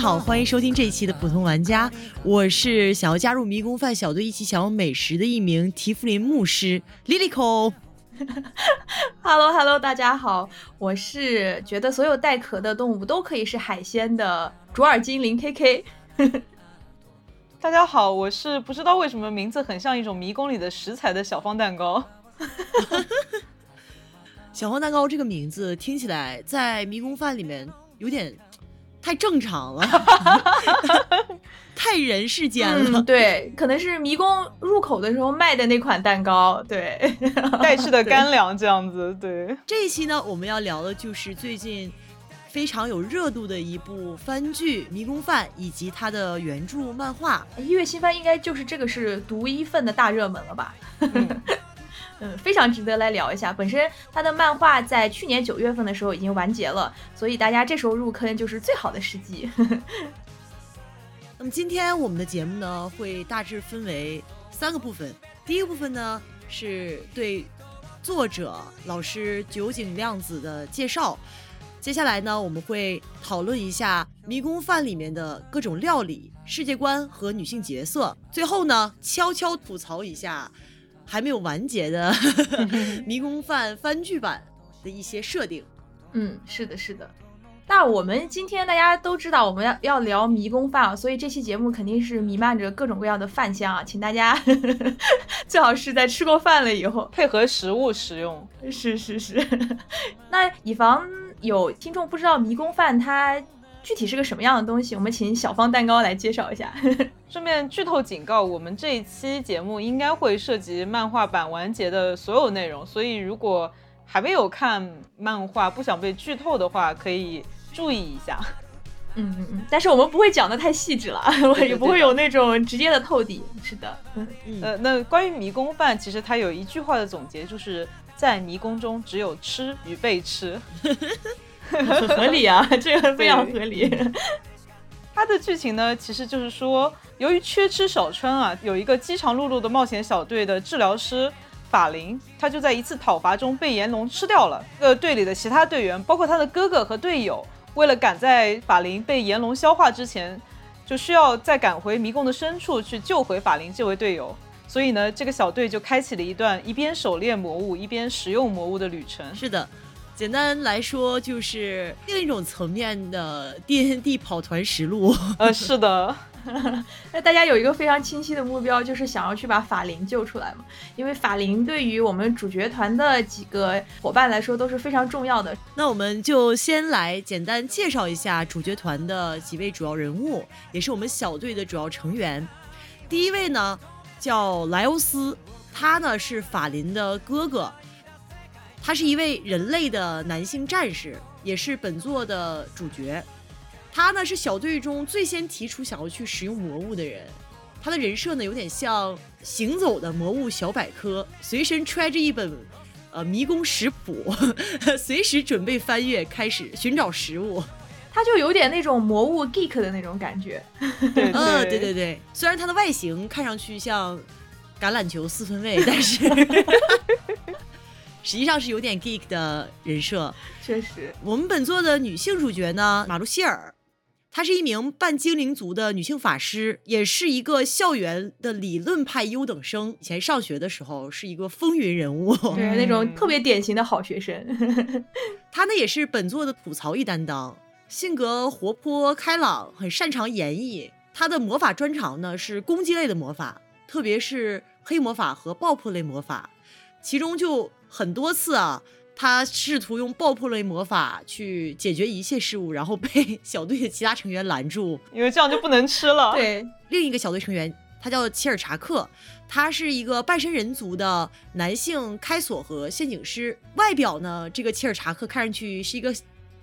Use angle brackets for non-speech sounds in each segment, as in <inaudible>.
好，欢迎收听这一期的普通玩家，我是想要加入迷宫饭小队一起享用美食的一名提夫林牧师 Lilico。<laughs> Hello，Hello，大家好，我是觉得所有带壳的动物都可以是海鲜的卓尔精灵 KK。<laughs> 大家好，我是不知道为什么名字很像一种迷宫里的食材的小方蛋糕。<laughs> 小方蛋糕这个名字听起来在迷宫饭里面有点太正常了，<laughs> 太人世间了。对，可能是迷宫入口的时候卖的那款蛋糕，对，<laughs> 带去的干粮这样子。<laughs> 对，这一期呢，我们要聊的就是最近非常有热度的一部番剧《迷宫饭》，以及它的原著漫画。一月新番应该就是这个是独一份的大热门了吧？嗯，非常值得来聊一下。本身他的漫画在去年九月份的时候已经完结了，所以大家这时候入坑就是最好的时机。<laughs> 那么今天我们的节目呢，会大致分为三个部分。第一个部分呢，是对作者老师酒井亮子的介绍。接下来呢，我们会讨论一下《迷宫饭》里面的各种料理、世界观和女性角色。最后呢，悄悄吐槽一下。还没有完结的 <laughs>《迷宫饭》番剧版的一些设定，<laughs> 嗯，是的，是的。那我们今天大家都知道我们要要聊迷宫饭啊，所以这期节目肯定是弥漫着各种各样的饭香啊，请大家 <laughs> 最好是在吃过饭了以后配合食物食用。是是是。那以防有听众不知道迷宫饭它。具体是个什么样的东西？我们请小方蛋糕来介绍一下。<laughs> 顺便剧透警告，我们这一期节目应该会涉及漫画版完结的所有内容，所以如果还没有看漫画，不想被剧透的话，可以注意一下。嗯嗯嗯，但是我们不会讲的太细致了，<laughs> 也不会有那种直接的透底。是的，嗯嗯。呃，那关于迷宫饭，其实它有一句话的总结，就是在迷宫中只有吃与被吃。<laughs> 很 <laughs> 合理啊，<laughs> 这个非常合理。<laughs> 它的剧情呢，其实就是说，由于缺吃少穿啊，有一个饥肠辘辘的冒险小队的治疗师法林，他就在一次讨伐中被炎龙吃掉了。呃，队里的其他队员，包括他的哥哥和队友，为了赶在法林被炎龙消化之前，就需要再赶回迷宫的深处去救回法林这位队友。所以呢，这个小队就开启了一段一边狩猎魔物，一边食用魔物的旅程。是的。简单来说，就是另一种层面的 D N D 跑团实录。呃，是的。<laughs> 那大家有一个非常清晰的目标，就是想要去把法林救出来嘛？因为法林对于我们主角团的几个伙伴来说都是非常重要的。那我们就先来简单介绍一下主角团的几位主要人物，也是我们小队的主要成员。第一位呢叫莱欧斯，他呢是法林的哥哥。他是一位人类的男性战士，也是本作的主角。他呢是小队中最先提出想要去使用魔物的人。他的人设呢有点像行走的魔物小百科，随身揣着一本呃迷宫食谱，<laughs> 随时准备翻阅，开始寻找食物。他就有点那种魔物 geek 的那种感觉。嗯，<laughs> 对对对。虽然他的外形看上去像橄榄球四分卫，但是。实际上是有点 geek 的人设，确实。我们本作的女性主角呢，马路希尔，她是一名半精灵族的女性法师，也是一个校园的理论派优等生。以前上学的时候是一个风云人物，对那种特别典型的好学生。<laughs> 她呢也是本作的吐槽一担当，性格活泼开朗，很擅长演绎。她的魔法专长呢是攻击类的魔法，特别是黑魔法和爆破类魔法，其中就。很多次啊，他试图用爆破类魔法去解决一切事物，然后被 <laughs> 小队的其他成员拦住，因为这样就不能吃了。对，另一个小队成员，他叫切尔查克，他是一个半身人族的男性开锁和陷阱师。外表呢，这个切尔查克看上去是一个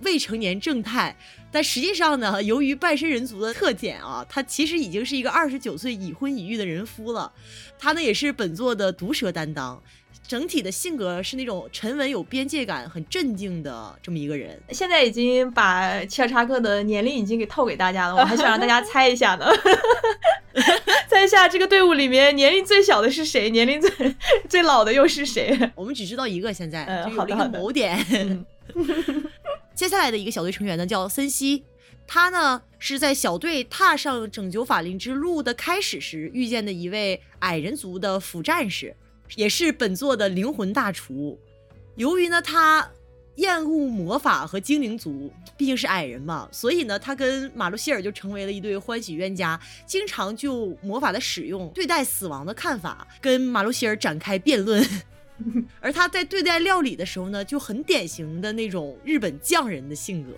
未成年正太，但实际上呢，由于半身人族的特点啊，他其实已经是一个二十九岁已婚已育的人夫了。他呢，也是本作的毒舌担当。整体的性格是那种沉稳、有边界感、很镇静的这么一个人。现在已经把切尔查克的年龄已经给透给大家了，我还想让大家猜一下呢，<laughs> 猜一下这个队伍里面年龄最小的是谁，年龄最最老的又是谁？我们只知道一个，现在嗯，有一个某点。<laughs> 接下来的一个小队成员呢，叫森西，他呢是在小队踏上拯救法林之路的开始时遇见的一位矮人族的副战士，也是本作的灵魂大厨。由于呢他厌恶魔法和精灵族，毕竟是矮人嘛，所以呢他跟马路希尔就成为了一对欢喜冤家，经常就魔法的使用、对待死亡的看法跟马路希尔展开辩论。<laughs> 而他在对待料理的时候呢，就很典型的那种日本匠人的性格。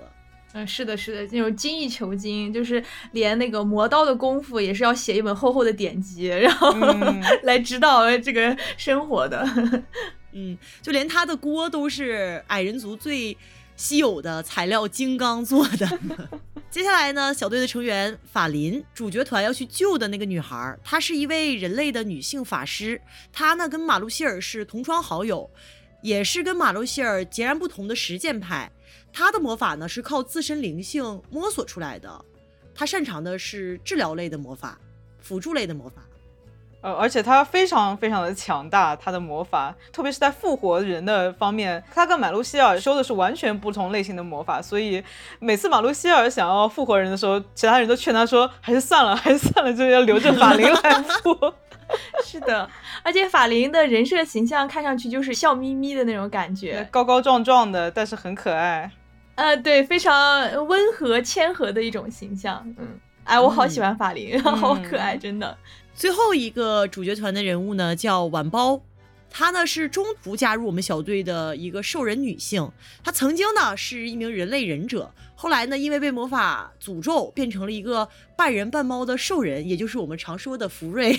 嗯，是的，是的，那种精益求精，就是连那个磨刀的功夫也是要写一本厚厚的典籍，然后 <laughs> 来指导这个生活的。嗯，就连他的锅都是矮人族最稀有的材料金刚做的。<laughs> 接下来呢，小队的成员法林，主角团要去救的那个女孩，她是一位人类的女性法师。她呢跟马路希尔是同窗好友，也是跟马路希尔截然不同的实践派。她的魔法呢是靠自身灵性摸索出来的，他擅长的是治疗类的魔法，辅助类的魔法。呃，而且他非常非常的强大，他的魔法，特别是在复活人的方面，他跟马路希尔修的是完全不同类型的魔法，所以每次马路希尔想要复活人的时候，其他人都劝他说，还是算了，<laughs> 还是算了，就要留着法灵来复。<laughs> 是的，而且法灵的人设形象看上去就是笑眯眯的那种感觉，<laughs> 高高壮壮的，但是很可爱。呃，对，非常温和谦和的一种形象。嗯，哎，我好喜欢法灵，<laughs> 好可爱，真的。最后一个主角团的人物呢，叫晚包，她呢是中途加入我们小队的一个兽人女性。她曾经呢是一名人类忍者，后来呢因为被魔法诅咒，变成了一个半人半猫的兽人，也就是我们常说的福瑞。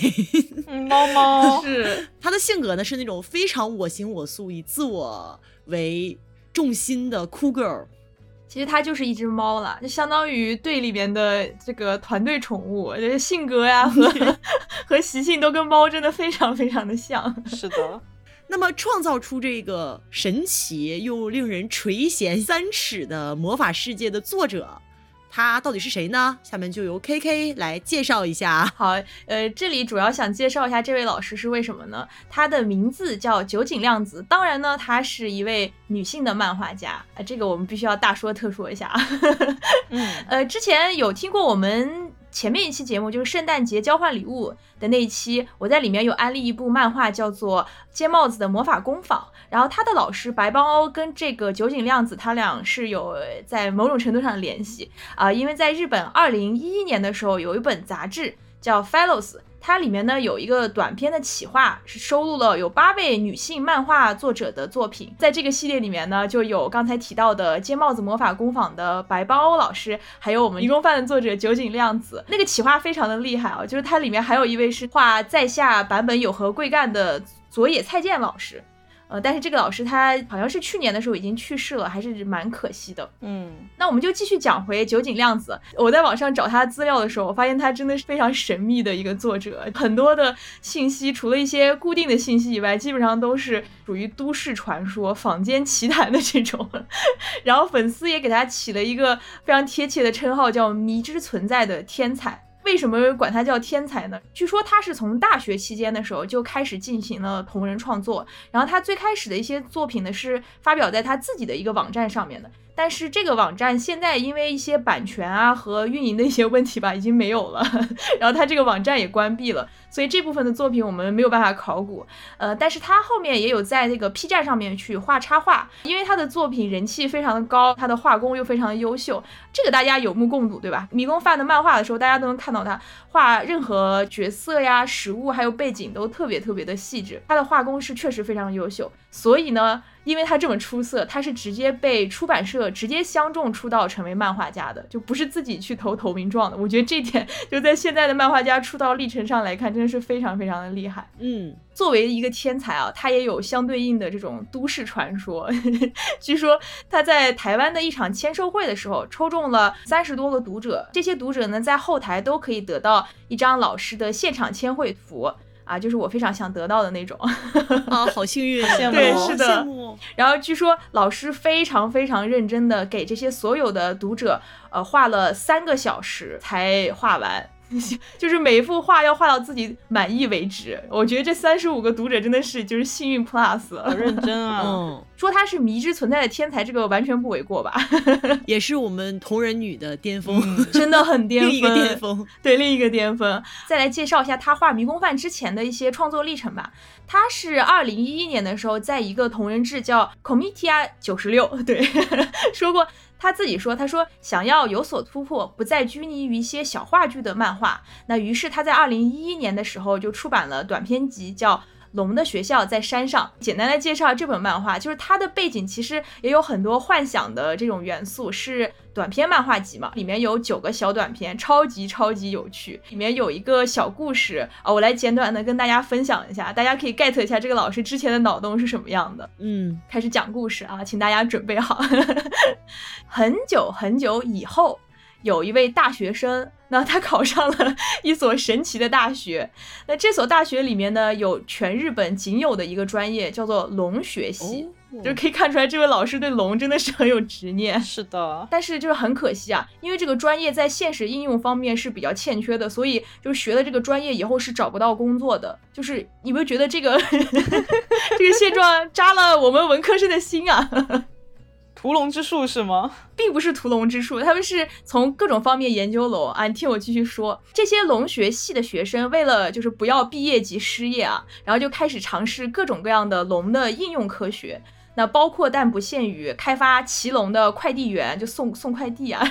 猫猫 <laughs> 是她的性格呢是那种非常我行我素、以自我为重心的酷 girl。其实它就是一只猫了，就相当于队里面的这个团队宠物，这性格呀 <laughs> 和 <laughs> 和习性都跟猫真的非常非常的像。是的，那么创造出这个神奇又令人垂涎三尺的魔法世界的作者。他到底是谁呢？下面就由 K K 来介绍一下。<laughs> 好，呃，这里主要想介绍一下这位老师是为什么呢？他的名字叫酒井亮子，当然呢，她是一位女性的漫画家。呃，这个我们必须要大说特说一下。<laughs> 嗯，呃，之前有听过我们。前面一期节目就是圣诞节交换礼物的那一期，我在里面有安利一部漫画，叫做《尖帽子的魔法工坊》。然后他的老师白邦欧跟这个酒井亮子，他俩是有在某种程度上的联系啊，因为在日本二零一一年的时候，有一本杂志叫《Fellows》。它里面呢有一个短篇的企划，是收录了有八位女性漫画作者的作品。在这个系列里面呢，就有刚才提到的《尖帽子魔法工坊》的白包老师，还有我们《迷宫饭》的作者酒井亮子。那个企划非常的厉害啊，就是它里面还有一位是画在下版本有何贵干的佐野菜见老师。呃，但是这个老师他好像是去年的时候已经去世了，还是蛮可惜的。嗯，那我们就继续讲回酒井亮子。我在网上找他资料的时候，我发现他真的是非常神秘的一个作者，很多的信息除了一些固定的信息以外，基本上都是属于都市传说、坊间奇谈的这种。然后粉丝也给他起了一个非常贴切的称号，叫“迷之存在的天才”。为什么管他叫天才呢？据说他是从大学期间的时候就开始进行了同人创作，然后他最开始的一些作品呢是发表在他自己的一个网站上面的。但是这个网站现在因为一些版权啊和运营的一些问题吧，已经没有了，<laughs> 然后他这个网站也关闭了，所以这部分的作品我们没有办法考古。呃，但是他后面也有在那个 P 站上面去画插画，因为他的作品人气非常的高，他的画工又非常的优秀，这个大家有目共睹，对吧？迷宫饭的漫画的时候，大家都能看到他画任何角色呀、食物还有背景都特别特别的细致，他的画工是确实非常优秀，所以呢。因为他这么出色，他是直接被出版社直接相中出道成为漫画家的，就不是自己去投投名状的。我觉得这点就在现在的漫画家出道历程上来看，真的是非常非常的厉害。嗯，作为一个天才啊，他也有相对应的这种都市传说。<laughs> 据说他在台湾的一场签售会的时候，抽中了三十多个读者，这些读者呢在后台都可以得到一张老师的现场签绘图。啊，就是我非常想得到的那种 <laughs> 啊，好幸运，羡慕，对，是的。羡慕。然后据说老师非常非常认真的给这些所有的读者，呃，画了三个小时才画完。<laughs> 就是每一幅画要画到自己满意为止。我觉得这三十五个读者真的是就是幸运 plus，好认真啊！嗯，说他是迷之存在的天才，这个完全不为过吧？<laughs> 也是我们同人女的巅峰，真的很巅峰，<laughs> 另一个巅峰。对，另一个巅峰。再来介绍一下他画迷宫饭之前的一些创作历程吧。他是二零一一年的时候，在一个同人志叫《Comitia 九十六》对说过。他自己说：“他说想要有所突破，不再拘泥于一些小话剧的漫画。那于是他在二零一一年的时候就出版了短篇集，叫。”龙的学校在山上。简单的介绍这本漫画，就是它的背景其实也有很多幻想的这种元素，是短篇漫画集嘛，里面有九个小短篇，超级超级有趣。里面有一个小故事啊，我来简短的跟大家分享一下，大家可以 get 一下这个老师之前的脑洞是什么样的。嗯，开始讲故事啊，请大家准备好。<laughs> 很久很久以后。有一位大学生，那他考上了一所神奇的大学。<laughs> 那这所大学里面呢，有全日本仅有的一个专业，叫做龙学系。就可以看出来，这位老师对龙真的是很有执念。是的，但是就是很可惜啊，因为这个专业在现实应用方面是比较欠缺的，所以就是学了这个专业以后是找不到工作的。就是你们觉得这个 <laughs> 这个现状扎了我们文科生的心啊？屠龙之术是吗？并不是屠龙之术，他们是从各种方面研究龙啊。你听我继续说，这些龙学系的学生为了就是不要毕业即失业啊，然后就开始尝试各种各样的龙的应用科学。那包括但不限于开发骑龙的快递员，就送送快递啊，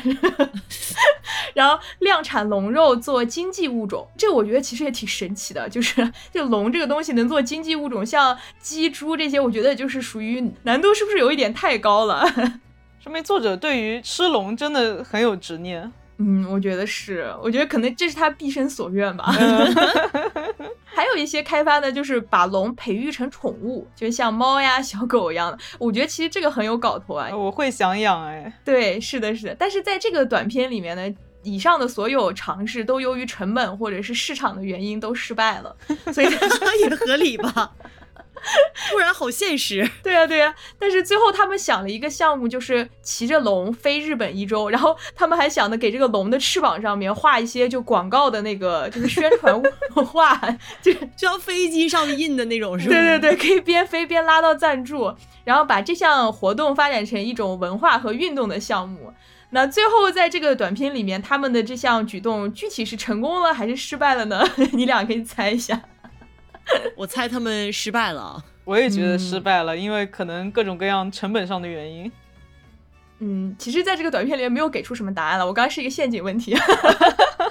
<laughs> 然后量产龙肉做经济物种，这我觉得其实也挺神奇的，就是就龙这个东西能做经济物种，像鸡、猪这些，我觉得就是属于难度是不是有一点太高了？<laughs> 说明作者对于吃龙真的很有执念。嗯，我觉得是，我觉得可能这是他毕生所愿吧。<laughs> 还有一些开发的，就是把龙培育成宠物，就像猫呀、小狗一样的。我觉得其实这个很有搞头啊，我会想养哎。对，是的，是的。但是在这个短片里面呢，以上的所有尝试都由于成本或者是市场的原因都失败了，所以 <laughs> 也合理吧。<laughs> 不然好现实，<laughs> 对呀对呀。但是最后他们想了一个项目，就是骑着龙飞日本一周，然后他们还想着给这个龙的翅膀上面画一些就广告的那个就是宣传 <laughs> 画，就就像飞机上印的那种，是吧？对对对，可以边飞边拉到赞助，然后把这项活动发展成一种文化和运动的项目。那最后在这个短片里面，他们的这项举动具体是成功了还是失败了呢？你俩可以猜一下。<laughs> 我猜他们失败了，我也觉得失败了，因为可能各种各样成本上的原因。嗯，其实，在这个短片里面没有给出什么答案了。我刚刚是一个陷阱问题，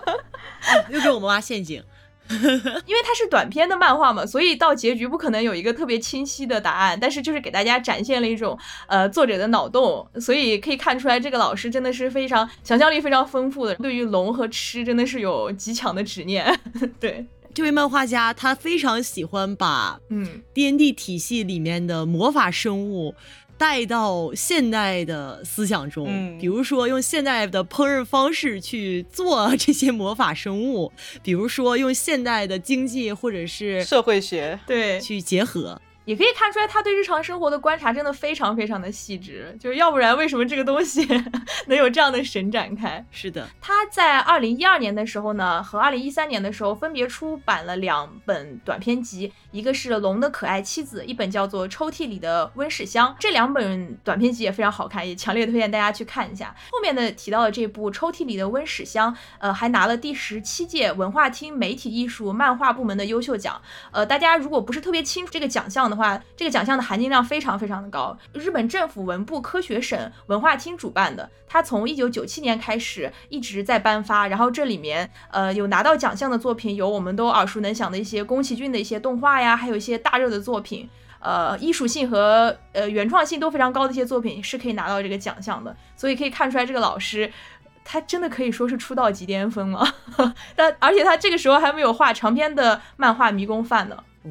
<laughs> 又给我们挖陷阱。<laughs> 因为它是短片的漫画嘛，所以到结局不可能有一个特别清晰的答案。但是就是给大家展现了一种呃作者的脑洞，所以可以看出来这个老师真的是非常想象力非常丰富的，对于龙和吃真的是有极强的执念。对。这位漫画家他非常喜欢把嗯。D N D 体系里面的魔法生物带到现代的思想中，比如说用现代的烹饪方式去做这些魔法生物，比如说用现代的经济或者是社会学。对。去结合。也可以看出来，他对日常生活的观察真的非常非常的细致，就是要不然为什么这个东西 <laughs> 能有这样的神展开？是的，他在二零一二年的时候呢，和二零一三年的时候分别出版了两本短篇集，一个是《龙的可爱妻子》，一本叫做《抽屉里的温室香》。这两本短篇集也非常好看，也强烈推荐大家去看一下。后面的提到的这部《抽屉里的温室香》，呃，还拿了第十七届文化厅媒体艺术漫画部门的优秀奖。呃，大家如果不是特别清楚这个奖项的话，这个奖项的含金量非常非常的高，日本政府文部科学省文化厅主办的，它从一九九七年开始一直在颁发，然后这里面呃有拿到奖项的作品，有我们都耳熟能详的一些宫崎骏的一些动画呀，还有一些大热的作品，呃艺术性和呃原创性都非常高的一些作品是可以拿到这个奖项的，所以可以看出来这个老师他真的可以说是出道即巅峰了，<laughs> 但而且他这个时候还没有画长篇的漫画迷宫饭呢。哦，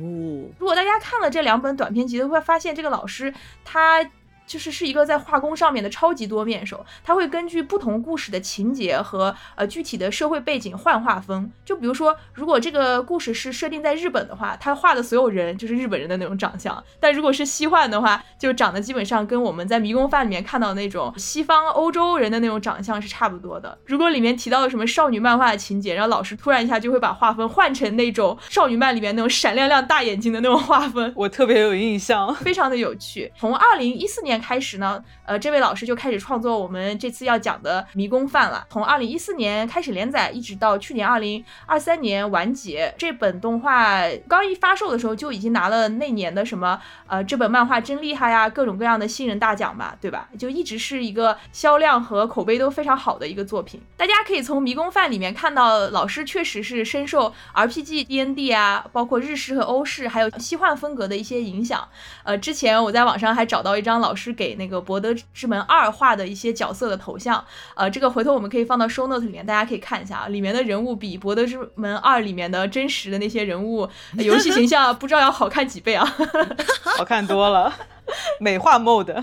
如果大家看了这两本短篇集，都会发现这个老师他就是是一个在画工上面的超级多面手，他会根据不同故事的情节和呃具体的社会背景换画风。就比如说，如果这个故事是设定在日本的话，他画的所有人就是日本人的那种长相；但如果是西幻的话，就长得基本上跟我们在迷宫饭里面看到那种西方欧洲人的那种长相是差不多的。如果里面提到了什么少女漫画的情节，然后老师突然一下就会把画风换成那种少女漫里面那种闪亮亮大眼睛的那种画风，我特别有印象，非常的有趣。从二零一四年。开始呢，呃，这位老师就开始创作我们这次要讲的迷宫饭了。从二零一四年开始连载，一直到去年二零二三年完结。这本动画刚一发售的时候，就已经拿了那年的什么，呃，这本漫画真厉害呀，各种各样的新人大奖吧，对吧？就一直是一个销量和口碑都非常好的一个作品。大家可以从迷宫饭里面看到，老师确实是深受 RPG、D N D 啊，包括日式和欧式，还有西幻风格的一些影响。呃，之前我在网上还找到一张老师。是给那个《博德之门二》画的一些角色的头像，呃，这个回头我们可以放到 show note 里面，大家可以看一下啊，里面的人物比《博德之门二》里面的真实的那些人物游戏形象不知道要好看几倍啊，<laughs> 好看多了。<laughs> 美化 mode，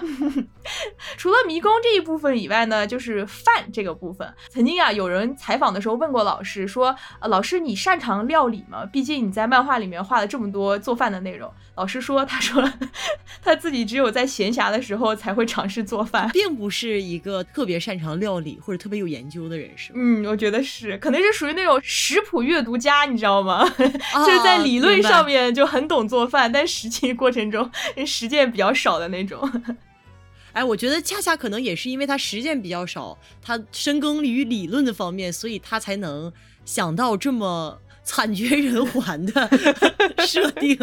<laughs> 除了迷宫这一部分以外呢，就是饭这个部分。曾经啊，有人采访的时候问过老师说：“呃，老师你擅长料理吗？毕竟你在漫画里面画了这么多做饭的内容。”老师说：“他说 <laughs> 他自己只有在闲暇的时候才会尝试做饭，并不是一个特别擅长料理或者特别有研究的人，是吗？”嗯，我觉得是，可能是属于那种食谱阅读家，你知道吗？就是在理论上面就很懂做饭，但实际过程中实践比较。少的那种，<laughs> 哎，我觉得恰恰可能也是因为他实践比较少，他深耕于理论的方面，所以他才能想到这么惨绝人寰的 <laughs> 设定。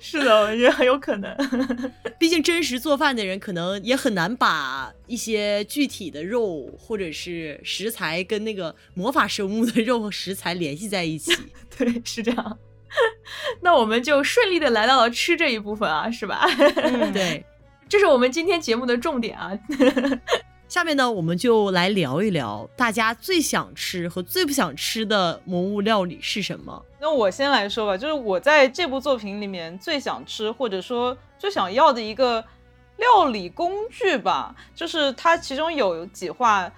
是的，我觉得很有可能。<laughs> 毕竟真实做饭的人可能也很难把一些具体的肉或者是食材跟那个魔法生物的肉和食材联系在一起。对，是这样。<laughs> 那我们就顺利的来到了吃这一部分啊，是吧？<laughs> 对，这是我们今天节目的重点啊。<laughs> 下面呢，我们就来聊一聊大家最想吃和最不想吃的魔物料理是什么。那我先来说吧，就是我在这部作品里面最想吃或者说最想要的一个料理工具吧，就是它其中有几话。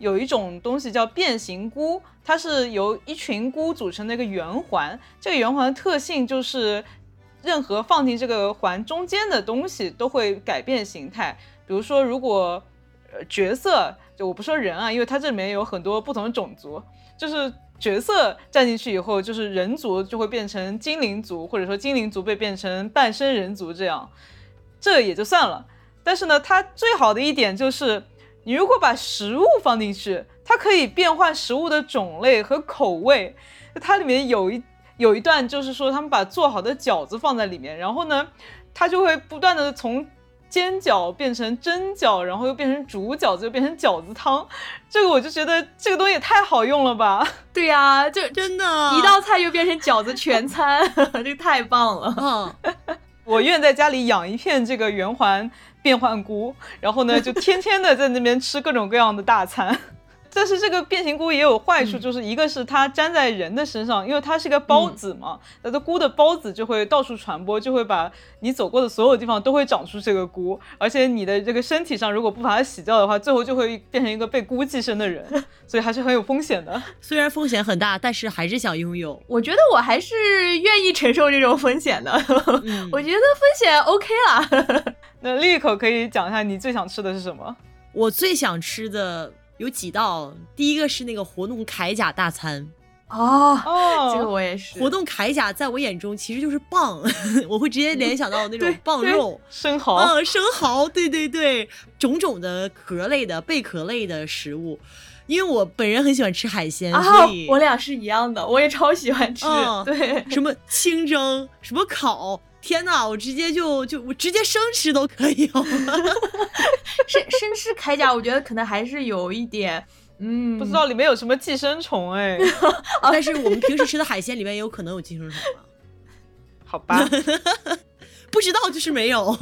有一种东西叫变形菇，它是由一群菇组成的一个圆环。这个圆环的特性就是，任何放进这个环中间的东西都会改变形态。比如说，如果呃角色，就我不说人啊，因为它这里面有很多不同的种族，就是角色站进去以后，就是人族就会变成精灵族，或者说精灵族被变成半生人族这样，这也就算了。但是呢，它最好的一点就是。你如果把食物放进去，它可以变换食物的种类和口味。它里面有一有一段，就是说他们把做好的饺子放在里面，然后呢，它就会不断的从煎饺变成蒸饺，然后又变成煮饺子，又变成饺子汤。这个我就觉得这个东西也太好用了吧？对呀，就真的，一道菜又变成饺子全餐，<laughs> 这个太棒了。嗯，我愿在家里养一片这个圆环。变换菇，然后呢，就天天的在那边吃各种各样的大餐。但是这个变形菇也有坏处，就是一个是它粘在人的身上，因为它是个孢子嘛，那这菇的孢子就会到处传播，就会把你走过的所有地方都会长出这个菇，而且你的这个身体上如果不把它洗掉的话，最后就会变成一个被菇寄生的人，<laughs> 所以还是很有风险的。虽然风险很大，但是还是想拥有。我觉得我还是愿意承受这种风险的，<laughs> 我觉得风险 OK 啦。<laughs> 那立口可以讲一下你最想吃的是什么？我最想吃的有几道，第一个是那个活动铠甲大餐哦，这个我也是。活动铠甲在我眼中其实就是蚌，<laughs> 我会直接联想到那种蚌肉、生蚝，嗯，生蚝，对对对，种种的壳类的、贝壳类的食物。因为我本人很喜欢吃海鲜，所以我俩是一样的，我也超喜欢吃。对，什么清蒸，什么烤。天哪，我直接就就我直接生吃都可以哦。<laughs> 生生吃铠甲，我觉得可能还是有一点，嗯，不知道里面有什么寄生虫哎。<laughs> 但是我们平时吃的海鲜里面也有可能有寄生虫啊。好吧，<laughs> 不知道就是没有。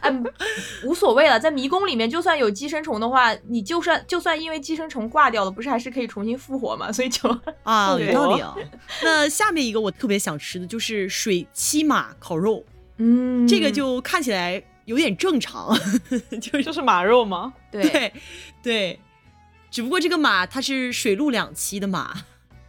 哎，无所谓了，在迷宫里面，就算有寄生虫的话，你就算就算因为寄生虫挂掉了，不是还是可以重新复活吗？所以就啊，有道理啊。那下面一个我特别想吃的就是水栖马烤肉，<laughs> 嗯，这个就看起来有点正常，<laughs> 就是就是马肉吗？对，对对，只不过这个马它是水陆两栖的马，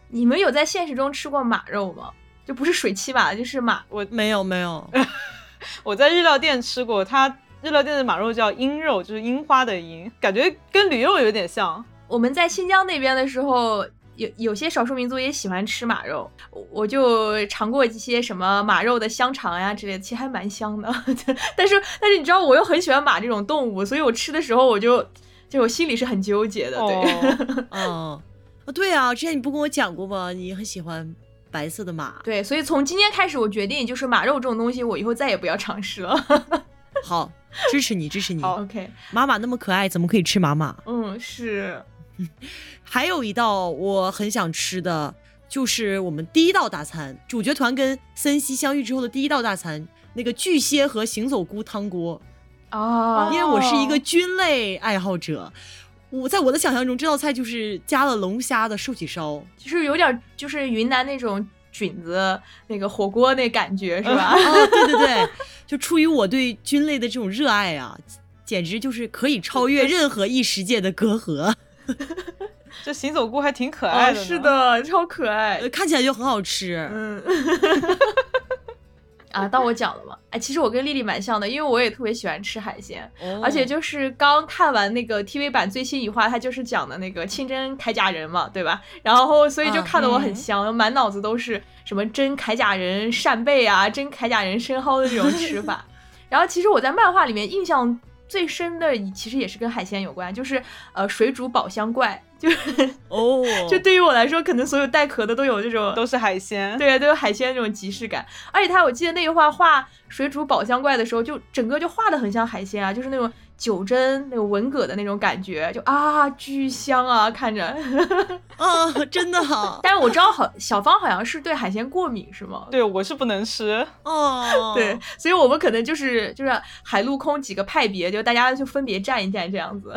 你们有在现实中吃过马肉吗？就不是水栖马，就是马。我没有没有，<laughs> 我在日料店吃过，它日料店的马肉叫樱肉，就是樱花的樱，感觉跟驴肉有点像。我们在新疆那边的时候，有有些少数民族也喜欢吃马肉，我我就尝过一些什么马肉的香肠呀之类的，其实还蛮香的。<laughs> 但是但是你知道，我又很喜欢马这种动物，所以我吃的时候我就就我心里是很纠结的。对，哦，<laughs> 嗯，啊对啊，之前你不跟我讲过吗？你很喜欢白色的马，对，所以从今天开始，我决定就是马肉这种东西，我以后再也不要尝试了。<laughs> 好，支持你支持你。好 OK，妈妈那么可爱，怎么可以吃妈妈？嗯，是 <laughs> 还有一道我很想吃的，就是我们第一道大餐，主角团跟森西相遇之后的第一道大餐，那个巨蟹和行走菇汤锅。哦，因为我是一个菌类爱好者，我在我的想象中，这道菜就是加了龙虾的寿喜烧。就是有点就是云南那种菌子那个火锅那感觉 <laughs> 是吧？哦，对对对，就出于我对菌类的这种热爱啊，简直就是可以超越任何异世界的隔阂。<laughs> 这行走菇还挺可爱的、啊，是，的，超可爱呃，。看起来就很好吃。嗯，<laughs> 啊，到我讲了嘛？哎，其实我跟丽丽蛮像的，因为我也特别喜欢吃海鲜，哦而且就是刚看完那个 TV 版最新一话，它就是讲的那个清蒸铠甲人嘛，对吧？然后所以就看得我很香，满脑子都是什么蒸铠甲人扇贝啊，蒸铠甲人生蚝的这种吃法。<laughs> 然后其实我在漫画里面印象最深的，其实也是跟海鲜有关，就是呃水煮宝箱怪，就是哦，<laughs> 就对于我来说，可能所有带壳的都有这种都是海鲜。对，都有海鲜那种即视感。而且他，我记得那句话画水煮宝箱怪的时候，就整个就画的很像海鲜啊，就是那种九针那个文蛤的那种感觉，就啊巨香啊，看着。啊，<laughs> <laughs> 真的好但是我知道好小芳好像是对海鲜过敏，是吗？对，我是不能吃。哦，<laughs> 对，所以我们可能就是就是海陆空几个派别，就大家就分别站一站这样子。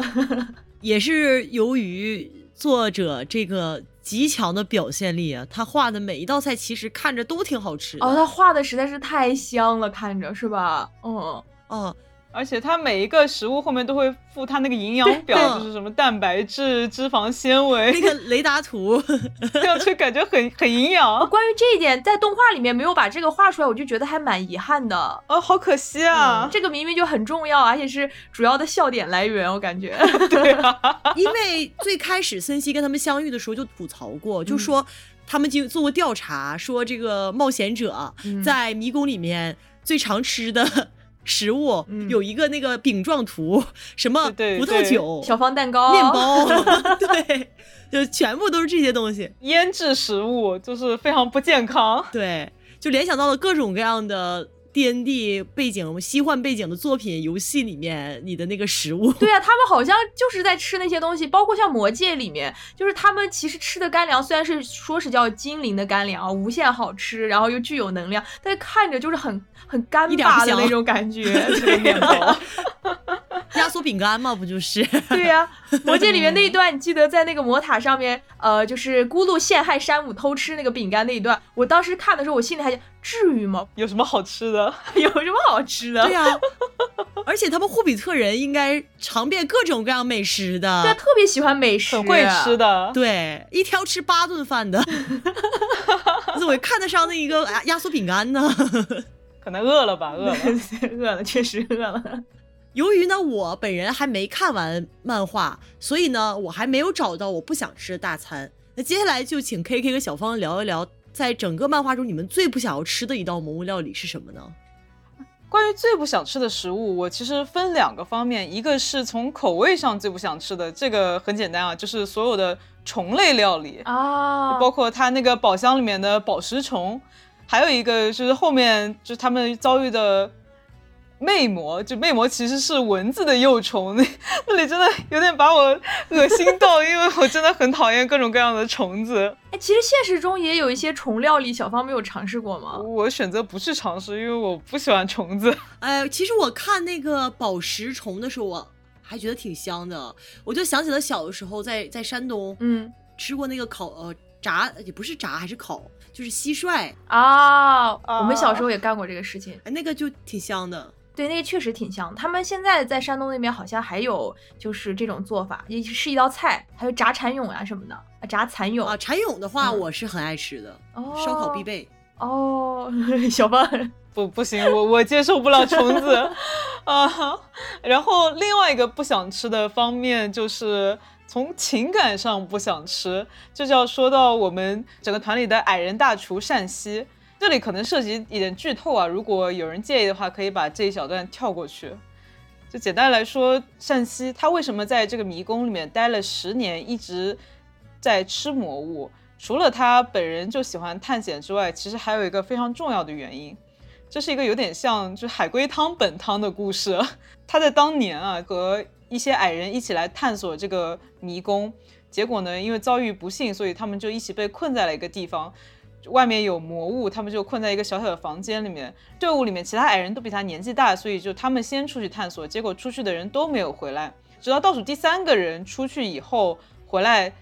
也是由于作者这个极强的表现力啊，他画的每一道菜其实看着都挺好吃的。哦，他画的实在是太香了，看着是吧？嗯，哦，而且它每一个食物后面都会附它那个营养表，就是什么蛋白质、脂肪、纤维 <laughs> 那，个雷达图，<laughs> 这样就感觉很很营养。关于这一点，在动画里面没有把这个画出来，我就觉得还蛮遗憾的。哦，好可惜啊！这个明明就很重要，而且是主要的笑点来源，我感觉。<laughs> 对啊，因为最开始森西跟他们相遇的时候就吐槽过，嗯就说他们就做过调查，说这个冒险者嗯在迷宫里面最常吃的食物嗯有一个那个饼状图，什么葡萄酒、小方蛋糕、面，包，<laughs> 对，就全部都是这些东西，腌制食物就是非常不健康。对，就联想到了各种各样的 D N D 背景、西幻背景的作品、游戏里面你的那个食物。对啊，他们好像就是在吃那些东西，包括像魔戒里面，就是他们其实吃的干粮虽然是说是叫精灵的干粮，无限好吃，然后又具有能量，但是看着就是很很干巴的那种感觉。<laughs> 对面包，<laughs> 压缩饼干嘛，不就是？对呀、魔戒里面那一段，你记得在那个魔塔上面，呃，就是咕噜陷害山姆偷吃那个饼干那一段，我当时看的时候，我心里还想，至于吗？<laughs> 有什么好吃的？有什么好吃的？对呀、而且他们霍比特人应该尝遍各种各样美食的对啊，特别喜欢美食，很会吃。的。对，一挑吃八顿饭的，怎么看得上那一个压压缩饼干呢？可能饿了吧，饿了。<laughs> 饿了，确实饿了。由于呢，我本人还没看完漫画，所以呢，我还没有找到我不想吃的大餐。那接下来就请 K K 和小芳聊一聊，在整个漫画中你们最不想要吃的一道魔物料理是什么呢？关于最不想吃的食物，我其实分两个方面，一个是从口味上最不想吃的，这个很简单啊，就是所有的虫类料理，啊包括它那个宝箱里面的宝石虫，还有一个就是后面就是他们遭遇的魅魔，就魅魔其实是蚊子的幼虫，那 <laughs> 那里真的有点把我恶心到，因为我真的很讨厌各种各样的虫子。哎，其实现实中也有一些虫料理，小芳没有尝试过吗？我选择不去尝试，因为我不喜欢虫子。<laughs> 哎，其实我看那个宝石虫的时候，我还觉得挺香的，我就想起了小的时候在在山东嗯吃过那个烤呃炸，也不是炸还是烤，就是蟋蟀，啊，我们小时候也干过这个事情。哎，那个就挺香的。对，那个确实挺香。他们现在在山东那边好像还有就是这种做法，也是一道菜，还有炸蚕蛹啊什么的。炸蚕蛹啊，蚕蛹的话嗯我是很爱吃的，哦烧烤必备。哦，<laughs> 小芳，不不行，我我接受不了虫子 <laughs> 啊。然后另外一个不想吃的方面就是从情感上不想吃，这就要说到我们整个团里的矮人大厨单熙。这里可能涉及一点剧透啊，如果有人介意的话，可以把这一小段跳过去。就简单来说，单熙他为什么在这个迷宫里面待了十年，一直在吃魔物？除了他本人就喜欢探险之外，其实还有一个非常重要的原因，这是一个有点像就海龟汤本汤的故事。<laughs> 他在当年啊，和一些矮人一起来探索这个迷宫，结果呢，因为遭遇不幸，所以他们就一起被困在了一个地方。外面有魔物，他们就困在一个小小的房间里面。队伍里面其他矮人都比他年纪大，所以就他们先出去探索，结果出去的人都没有回来。直到倒数第三个人出去以后回来，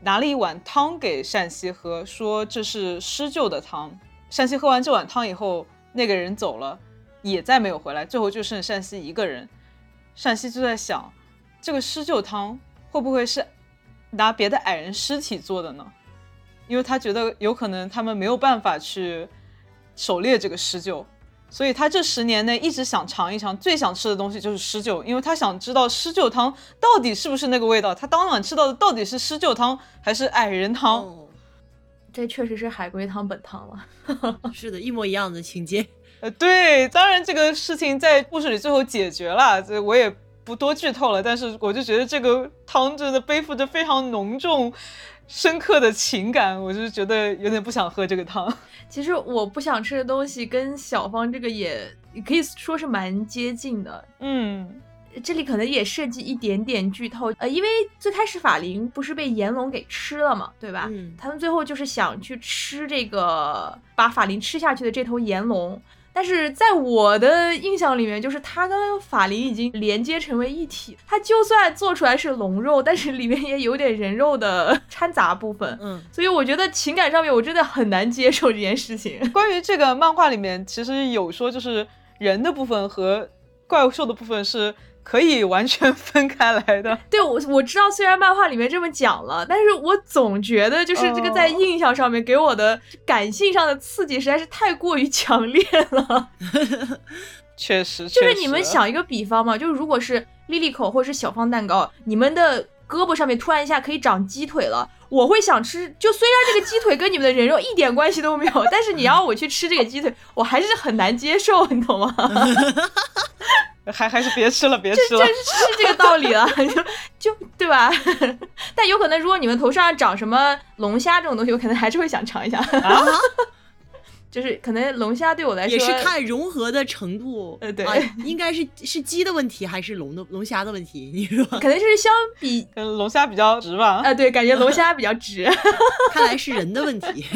拿了一碗汤给单熙喝，说这是施救的汤。单熙喝完这碗汤以后，那个人走了，也再没有回来。最后就剩单熙一个人。单熙就在想，这个施救汤会不会是拿别的矮人尸体做的呢？因为他觉得有可能他们没有办法去狩猎这个施救，所以他这十年内一直想尝一尝，最想吃的东西就是施救，因为他想知道施救汤到底是不是那个味道。他当晚吃到的到底是施救汤还是矮人汤？哦，这确实是海龟汤本汤了。<laughs> 是的，一模一样的情节。呃，对，当然这个事情在故事里最后解决了，这我也不多剧透了。但是我就觉得这个汤真的背负着非常浓重、深刻的情感，我就觉得有点不想喝这个汤。<laughs> 其实我不想吃的东西跟小芳这个也可以说是蛮接近的。嗯，这里可能也涉及一点点剧透，呃，因为最开始法灵不是被炎龙给吃了嘛，对吧？嗯他们最后就是想去吃这个把法灵吃下去的这头炎龙，但是在我的印象里面，就是它跟法琳已经连接成为一体，它就算做出来是龙肉，但是里面也有点人肉的 <laughs> 掺杂部分，嗯，所以我觉得情感上面我真的很难接受这件事情。关于这个漫画里面，其实有说就是人的部分和怪兽的部分是可以完全分开来的。<laughs> 对我我知道，虽然漫画里面这么讲了，但是我总觉得就是这个在哦印象上面给我的感性上的刺激实在是太过于强烈了。<laughs> 确实，就是你们想一个比方嘛，就是如果是莉莉口或者是小方蛋糕，你们的胳膊上面突然一下可以长鸡腿了。我会想吃，就虽然这个鸡腿跟你们的人肉一点关系都没有，但是你让我去吃这个鸡腿，我还是很难接受，你懂吗？<laughs> 还还是别吃了，别吃了这。是是这个道理 <laughs> 了，就就对吧？<laughs> 但有可能，如果你们头上长什么龙虾这种东西，我可能还是会想尝一下。啊，<laughs> 就是可能龙虾对我来说也是看融合的程度。呃对啊应该是是鸡的问题还是龙的龙虾的问题？你说，可能就是相比跟龙虾比较直吧。啊、对，感觉龙虾比较直。看来是人的问题。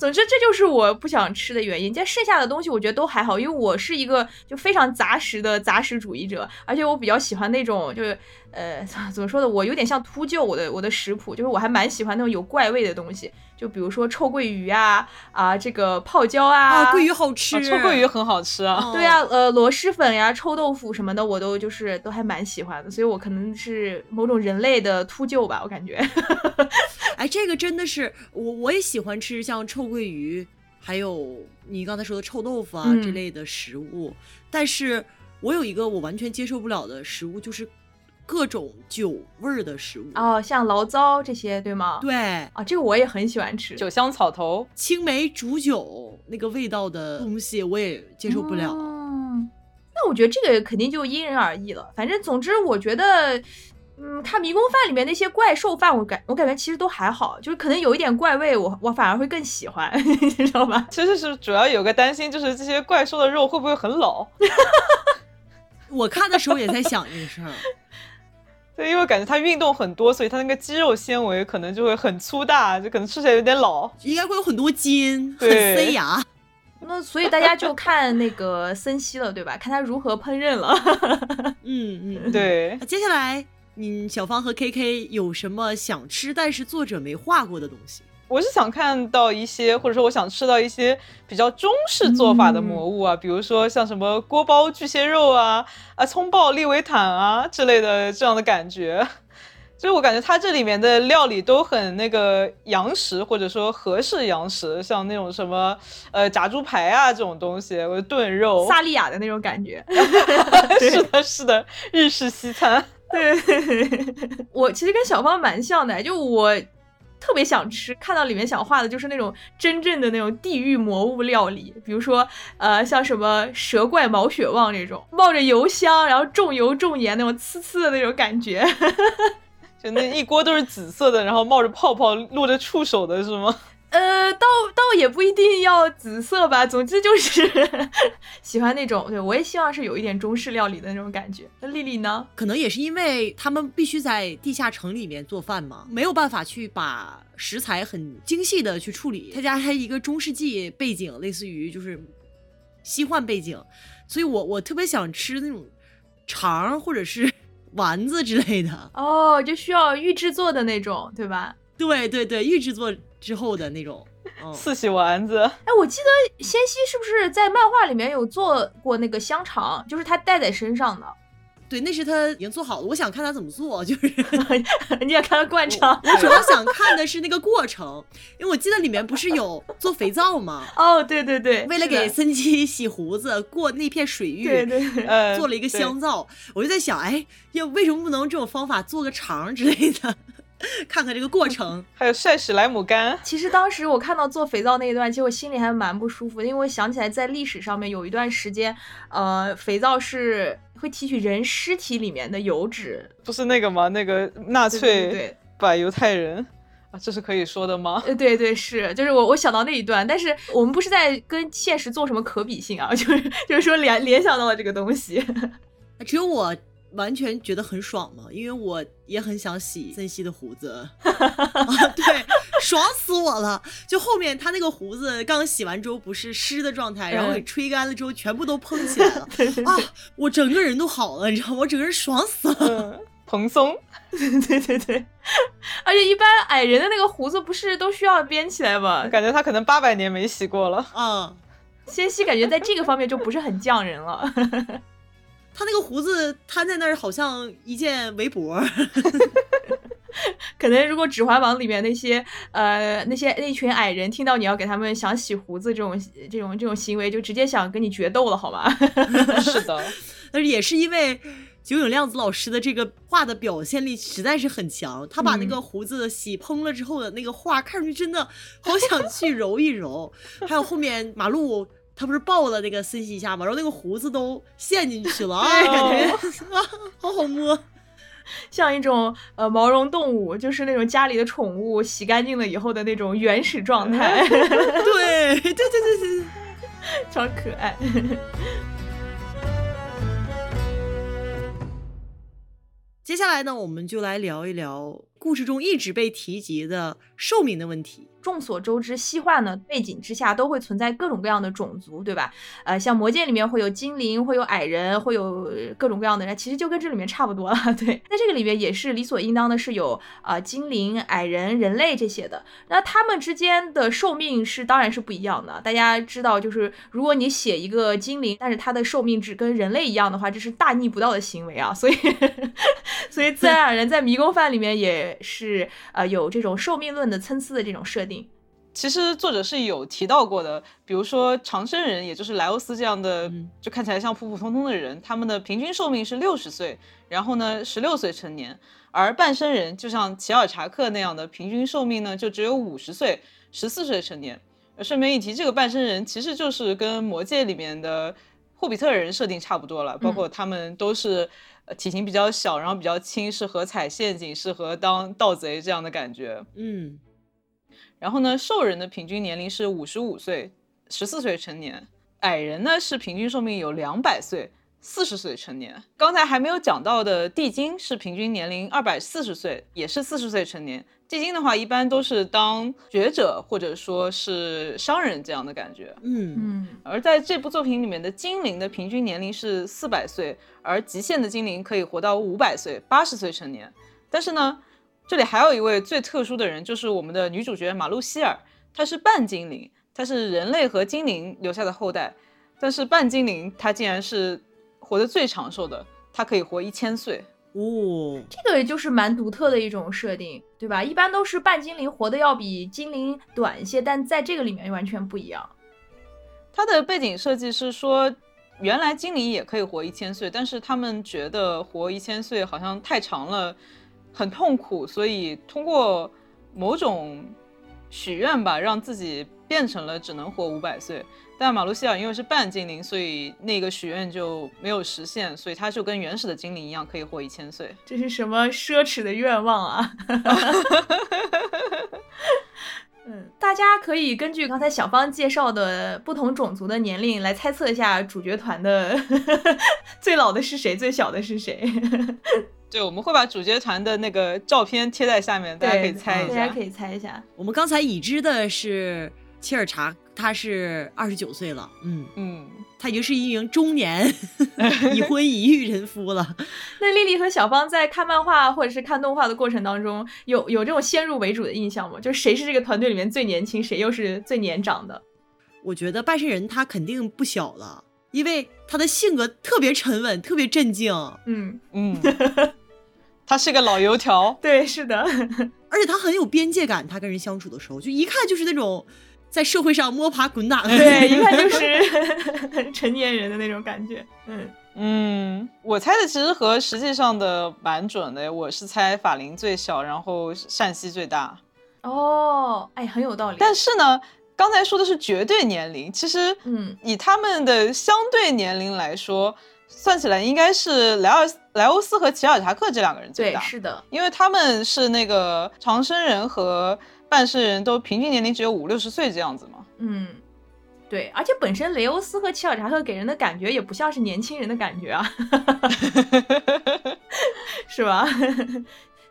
总之，这就是我不想吃的原因。但剩下的东西，我觉得都还好，因为我是一个就非常杂食的杂食主义者，而且我比较喜欢那种就是呃 <laughs> 怎么说呢，我有点像秃鹫我的我的食谱，就是我还蛮喜欢那种有怪味的东西，就比如说臭鳜鱼啊啊这个泡椒啊，啊，鳜鱼好吃，啊臭鳜鱼很好吃啊。哦对呀、呃，螺蛳粉呀、臭豆腐什么的，我都就是都还蛮喜欢的，所以我可能是某种人类的秃鹫吧，我感觉。<laughs> 哎，这个真的是我我也喜欢吃像臭鳜鱼，还有你刚才说的臭豆腐啊、嗯这类的食物，但是我有一个我完全接受不了的食物，就是各种酒味儿的食物。哦，像醪糟这些，对吗？。对，啊，这个我也很喜欢吃。酒香草头，青梅煮酒那个味道的东西我也接受不了。嗯，那我觉得这个肯定就因人而异了。反正总之，我觉得。嗯，看迷宫饭里面那些怪兽饭，我感我感觉其实都还好，就是可能有一点怪味，我我反而会更喜欢，<laughs> 你知道吗？其实是主要有个担心，就是这些怪兽的肉会不会很老？<laughs> 我看的时候也在想这个事儿。<laughs> 对，因为感觉它运动很多，所以它那个肌肉纤维可能就会很粗大，就可能吃起来有点老。应该会有很多筋，很对塞牙。那所以大家就看那个森西了，对吧？看他如何烹饪了。嗯嗯，。对那，接下来，你小芳和 KK 有什么想吃但是作者没画过的东西？我是想看到一些，或者说我想吃到一些比较中式做法的魔物啊，比如说像什么锅包巨蟹肉啊、啊葱爆利维坦啊之类的这样的感觉。就是我感觉它这里面的料理都很那个洋食，或者说合适洋食，像那种什么呃炸猪排啊这种东西，或者炖肉，萨莉亚的那种感觉。<laughs> 是的，是的，日式西餐。对，<laughs> 我其实跟小芳蛮像的，就我特别想吃，看到里面想画的就是那种真正的那种地狱魔物料理，比如说呃像什么蛇怪毛血旺这种，冒着油香，然后重油重盐那种呲呲的那种感觉。<laughs> 就那一锅都是紫色的，然后冒着泡泡、露着触手的是吗？呃，倒倒也不一定要紫色吧。总之就是 <laughs> 喜欢那种，对我也希望是有一点中式料理的那种感觉。那丽丽呢？可能也是因为他们必须在地下城里面做饭嘛，没有办法去把食材很精细的去处理。他家还一个中世纪背景，类似于就是西幻背景，所以我我特别想吃那种肠或者是。丸子之类的哦，就需要预制作的那种，对吧？对对对，预制作之后的那种四喜丸子。哎，我记得仙溪是不是在漫画里面有做过那个香肠，就是他带在身上的。对，那是他已经做好了。我想看他怎么做，就是 <laughs> 你也看他灌肠。我主要想看的是那个过程，因为我记得里面不是有做肥皂吗？<laughs> 哦，对对对，为了给森七洗胡子过那片水域，对对，做了一个香皂。我就在想，哎，要为什么不能这种方法做个肠之类的？<laughs> 看看这个过程，还有晒史莱姆干。其实当时我看到做肥皂那一段，其实我心里还蛮不舒服，因为我想起来在历史上面有一段时间，呃，肥皂是会提取人尸体里面的油脂，不是那个吗？那个纳粹对把犹太人啊，这是可以说的吗？呃，对对是，就是我我想到那一段，但是我们不是在跟现实做什么可比性啊，<laughs> 就是就是说联联想到了这个东西，只有我。完全觉得很爽嘛，因为我也很想洗森西的胡子，<laughs> 对，爽死我了！就后面他那个胡子刚洗完之后不是湿的状态，然后给吹干了之后全部都蓬起来了 <laughs> 啊！我整个人都好了，你知道吗？我整个人爽死了，蓬松。<laughs> 对对对，而且一般矮人的那个胡子不是都需要编起来吗？感觉他可能八百年没洗过了。嗯，仙西感觉在这个方面就不是很匠人了。他那个胡子摊在那儿，好像一件围脖。<laughs> 可能如果《指环王》里面那些呃那些那群矮人听到你要给他们想洗胡子这种这种这种行为，就直接想跟你决斗了，好吗？<laughs> <laughs> 是的，但是也是因为九影亮子老师的这个画的表现力实在是很强，他把那个胡子洗蓬了之后的那个画，看上去真的好想去揉一揉。还有后面马路。他不是抱了那个森西一下吗？然后那个胡子都陷进去了 <laughs> 啊，感觉 <laughs> 啊，好好摸，<laughs> 像一种呃毛绒动物，就是那种家里的宠物洗干净了以后的那种原始状态。对对对对对，超可爱。接下来呢，我们就来聊一聊故事中一直被提及的寿命的问题。众所周知，西幻呢背景之下都会存在各种各样的种族，对吧？呃，像魔界里面会有精灵，会有矮人，会有各种各样的人，其实就跟这里面差不多了。<laughs> 对，在这个里面也是理所应当的，是有啊精灵、矮人、人类这些的。那他们之间的寿命是当然是不一样的。大家知道，就是如果你写一个精灵，但是他的寿命只跟人类一样的话，这是大逆不道的行为啊。所以，<laughs> 所以自然而然在迷宫饭里面也是呃有这种寿命论的参差的这种设定。其实作者是有提到过的，比如说长生人，也就是莱欧斯这样的，就看起来像普普通通的人，他们的平均寿命是六十岁，然后呢，十六岁成年；而半生人，就像齐尔查克那样的，平均寿命呢就只有五十岁，十四岁成年。顺便一提，这个半生人其实就是跟魔戒里面的霍比特人设定差不多了，包括他们都是体型比较小，然后比较轻，适合踩陷阱，适合当盗贼这样的感觉。嗯。然后呢，兽人的平均年龄是五十五岁，十四岁成年；矮人呢是平均寿命有两百岁，四十岁成年。刚才还没有讲到的地精是平均年龄二百四十岁，也是四十岁成年。地精的话，一般都是当学者或者说是商人这样的感觉。嗯嗯。而在这部作品里面的精灵的平均年龄是四百岁，而极限的精灵可以活到五百岁，八十岁成年。但是呢。这里还有一位最特殊的人，就是我们的女主角马露希尔，她是半精灵，她是人类和精灵留下的后代，但是半精灵她竟然是活得最长寿的，她可以活一千岁。哦，这个就是蛮独特的一种设定，对吧？一般都是半精灵活得要比精灵短一些，但在这个里面完全不一样。它的背景设计是说，原来精灵也可以活一千岁，但是他们觉得活一千岁好像太长了，很痛苦，所以通过某种许愿吧，让自己变成了只能活五百岁。但马路西尔因为是半精灵，所以那个许愿就没有实现，所以他就跟原始的精灵一样，可以活一千岁。这是什么奢侈的愿望啊！<laughs> 嗯，大家可以根据刚才小芳介绍的不同种族的年龄来猜测一下主角团的 <laughs> 最老的是谁，最小的是谁。<laughs> 对，我们会把主角团的那个照片贴在下面，大家可以猜一下。大家可以猜一下。我们刚才已知的是切尔查，他是二十九岁了。嗯嗯，他已经是一名中年 <laughs> 已婚已育人夫了。那丽丽和小芳在看漫画或者是看动画的过程当中，有有这种先入为主的印象吗？就是谁是这个团队里面最年轻，谁又是最年长的？我觉得半身人他肯定不小了，因为他的性格特别沉稳，特别镇静。嗯嗯，<laughs> 他是个老油条。对，是的，<laughs> 而且他很有边界感。他跟人相处的时候，就一看就是那种在社会上摸爬滚打的。对，<laughs> 一看就是成年人的那种感觉。嗯嗯，我猜的其实和实际上的蛮准的。我是猜法林最小，然后善熙最大。哦，哎，很有道理。但是呢，刚才说的是绝对年龄，其实，嗯，以他们的相对年龄来说，算起来应该是莱尔莱欧斯和齐尔查克这两个人最对，大。是的，因为他们是那个长生人和半生人都平均年龄只有五六十岁这样子嘛。嗯，对，而且本身雷欧斯和齐尔查克给人的感觉也不像是年轻人的感觉啊，<laughs> 是吧？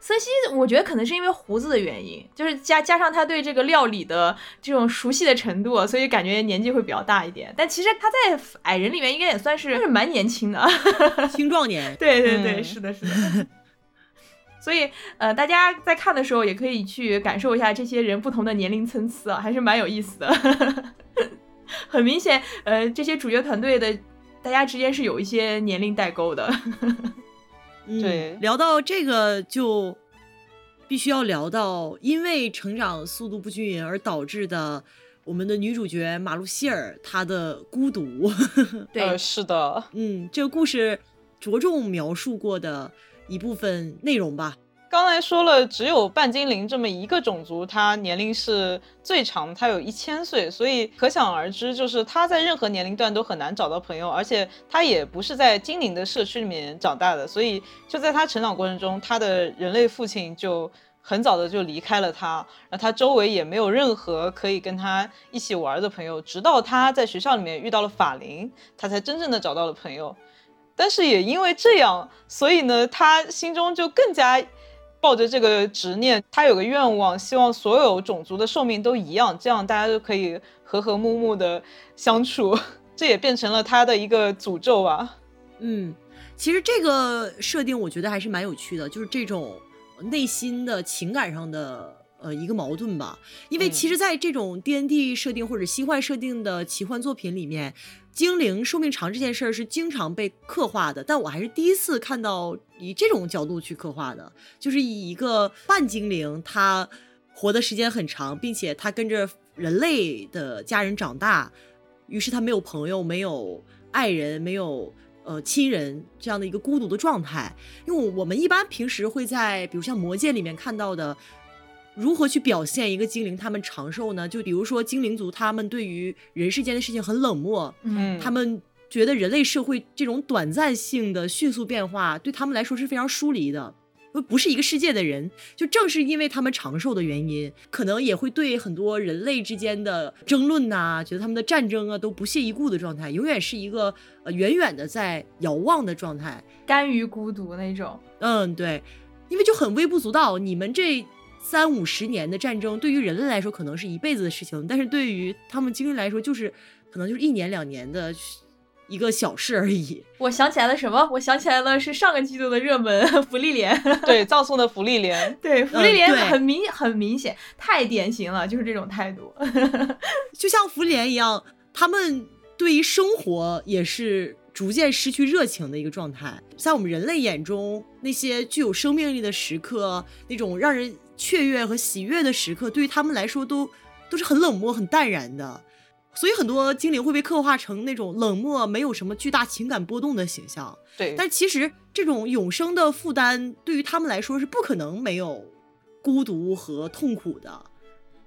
瑟西，我觉得可能是因为胡子的原因，就是加加上他对这个料理的这种熟悉的程度，所以感觉年纪会比较大一点。但其实他在矮人里面应该也算是算是蛮年轻的，青壮年。对 <laughs> 对对，嗯是的，是的。所以，呃，大家在看的时候也可以去感受一下这些人不同的年龄参差啊，还是蛮有意思的。<laughs> 很明显，呃，这些主角团队的大家之间是有一些年龄代沟的。嗯 <laughs> 对聊到这个就必须要聊到，因为成长速度不均匀而导致的我们的女主角马路希尔她的孤独。<laughs> 对，呃，是的，嗯，这个故事着重描述过的一部分内容吧。刚才说了，只有半精灵这么一个种族，它年龄是最长，它有一千岁，所以可想而知，就是他在任何年龄段都很难找到朋友，而且他也不是在精灵的社区里面长大的，所以就在他成长过程中，他的人类父亲就很早的就离开了他，然后他周围也没有任何可以跟他一起玩的朋友，直到他在学校里面遇到了法林，他才真正的找到了朋友。但是也因为这样，所以呢，他心中就更加抱着这个执念，他有个愿望，希望所有种族的寿命都一样，这样大家就可以和和睦睦的相处。<laughs> 这也变成了他的一个诅咒吧。嗯，其实这个设定我觉得还是蛮有趣的，就是这种内心的情感上的呃一个矛盾吧。因为嗯其实，在这种 D N D 设定或者西幻设定的奇幻作品里面，精灵寿命长这件事儿是经常被刻画的，但我还是第一次看到以这种角度去刻画的，就是以一个半精灵，他活的时间很长，并且他跟着人类的家人长大，于是他没有朋友，没有爱人，没有呃亲人这样的一个孤独的状态。因为我们一般平时会在比如像魔戒里面看到的。如何去表现一个精灵他们长寿呢？就比如说精灵族，他们对于人世间的事情很冷漠，嗯他们觉得人类社会这种短暂性的迅速变化对他们来说是非常疏离的，不不是一个世界的人。就正是因为他们长寿的原因，可能也会对很多人类之间的争论呐、觉得他们的战争啊都不屑一顾的状态，永远是一个呃远远的在遥望的状态。甘于孤独那种。嗯，对，因为就很微不足道。你们这三五十年的战争，对于人类来说可能是一辈子的事情，但是对于他们精灵来说，就是可能就是一年两年的一个小事而已。我想起来了什么？我想起来了，是上个季度的热门福利连。对，葬送的福利连。对，福利连很明很明显，太典型了，就是这种态度。<laughs> 就像福利连一样，他们对于生活也是逐渐失去热情的一个状态。在我们人类眼中，那些具有生命力的时刻，那种让人雀跃和喜悦的时刻，对于他们来说都都是很冷漠、很淡然的。所以很多精灵会被刻画成那种冷漠、没有什么巨大情感波动的形象。对，但其实这种永生的负担对于他们来说是不可能没有孤独和痛苦的。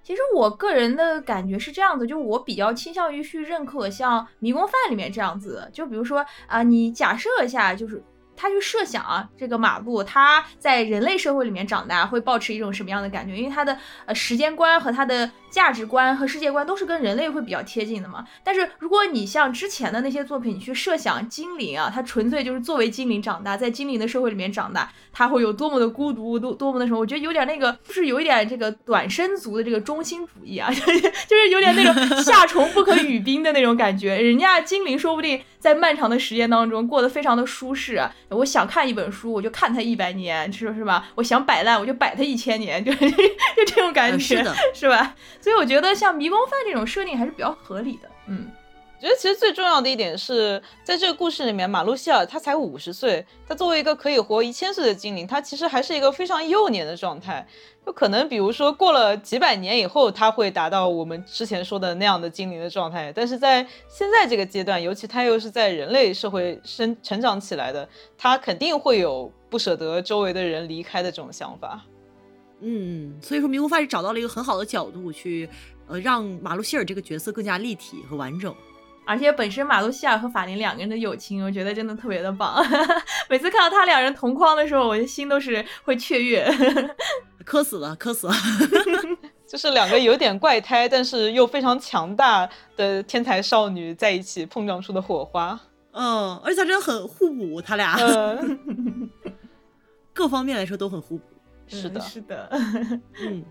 其实我个人的感觉是这样子，就我比较倾向于去认可像《迷宫饭》里面这样子，就比如说啊，你假设一下，就是。他去设想啊，这个马路他在人类社会里面长大会保持一种什么样的感觉？因为他的呃时间观和他的价值观和世界观都是跟人类会比较贴近的嘛。但是如果你像之前的那些作品，你去设想精灵啊，它纯粹就是作为精灵长大，在精灵的社会里面长大，它会有多么的孤独，多多么的什么？我觉得有点那个，就是有一点这个短身族的这个中心主义啊，<laughs> 就是有点那种夏虫不可语冰的那种感觉。人家精灵说不定在漫长的时间当中过得非常的舒适。我想看一本书，我就看它一百年，是是吧？我想摆烂，我就摆它一千年，就就这种感觉，是吧？所以我觉得像迷宫饭这种设定还是比较合理的，嗯。我觉得其实最重要的一点是在这个故事里面，马路希尔他才五十岁，他作为一个可以活一千岁的精灵，他其实还是一个非常幼年的状态。就可能比如说过了几百年以后，他会达到我们之前说的那样的精灵的状态，但是在现在这个阶段，尤其他又是在人类社会生成长起来的，他肯定会有不舍得周围的人离开的这种想法。嗯，所以说迷宫饭是找到了一个很好的角度去，呃，让马路希尔这个角色更加立体和完整。而且本身马路希尔和法林两个人的友情，我觉得真的特别的棒。<laughs> 每次看到他两人同框的时候，我的心都是会雀跃。<laughs> 磕死了，磕死了。<laughs> 就是两个有点怪胎，但是又非常强大的天才少女在一起碰撞出的火花。嗯，而且他真的很互补，他俩各方面来说都很互补。是的，是的。<laughs> 嗯，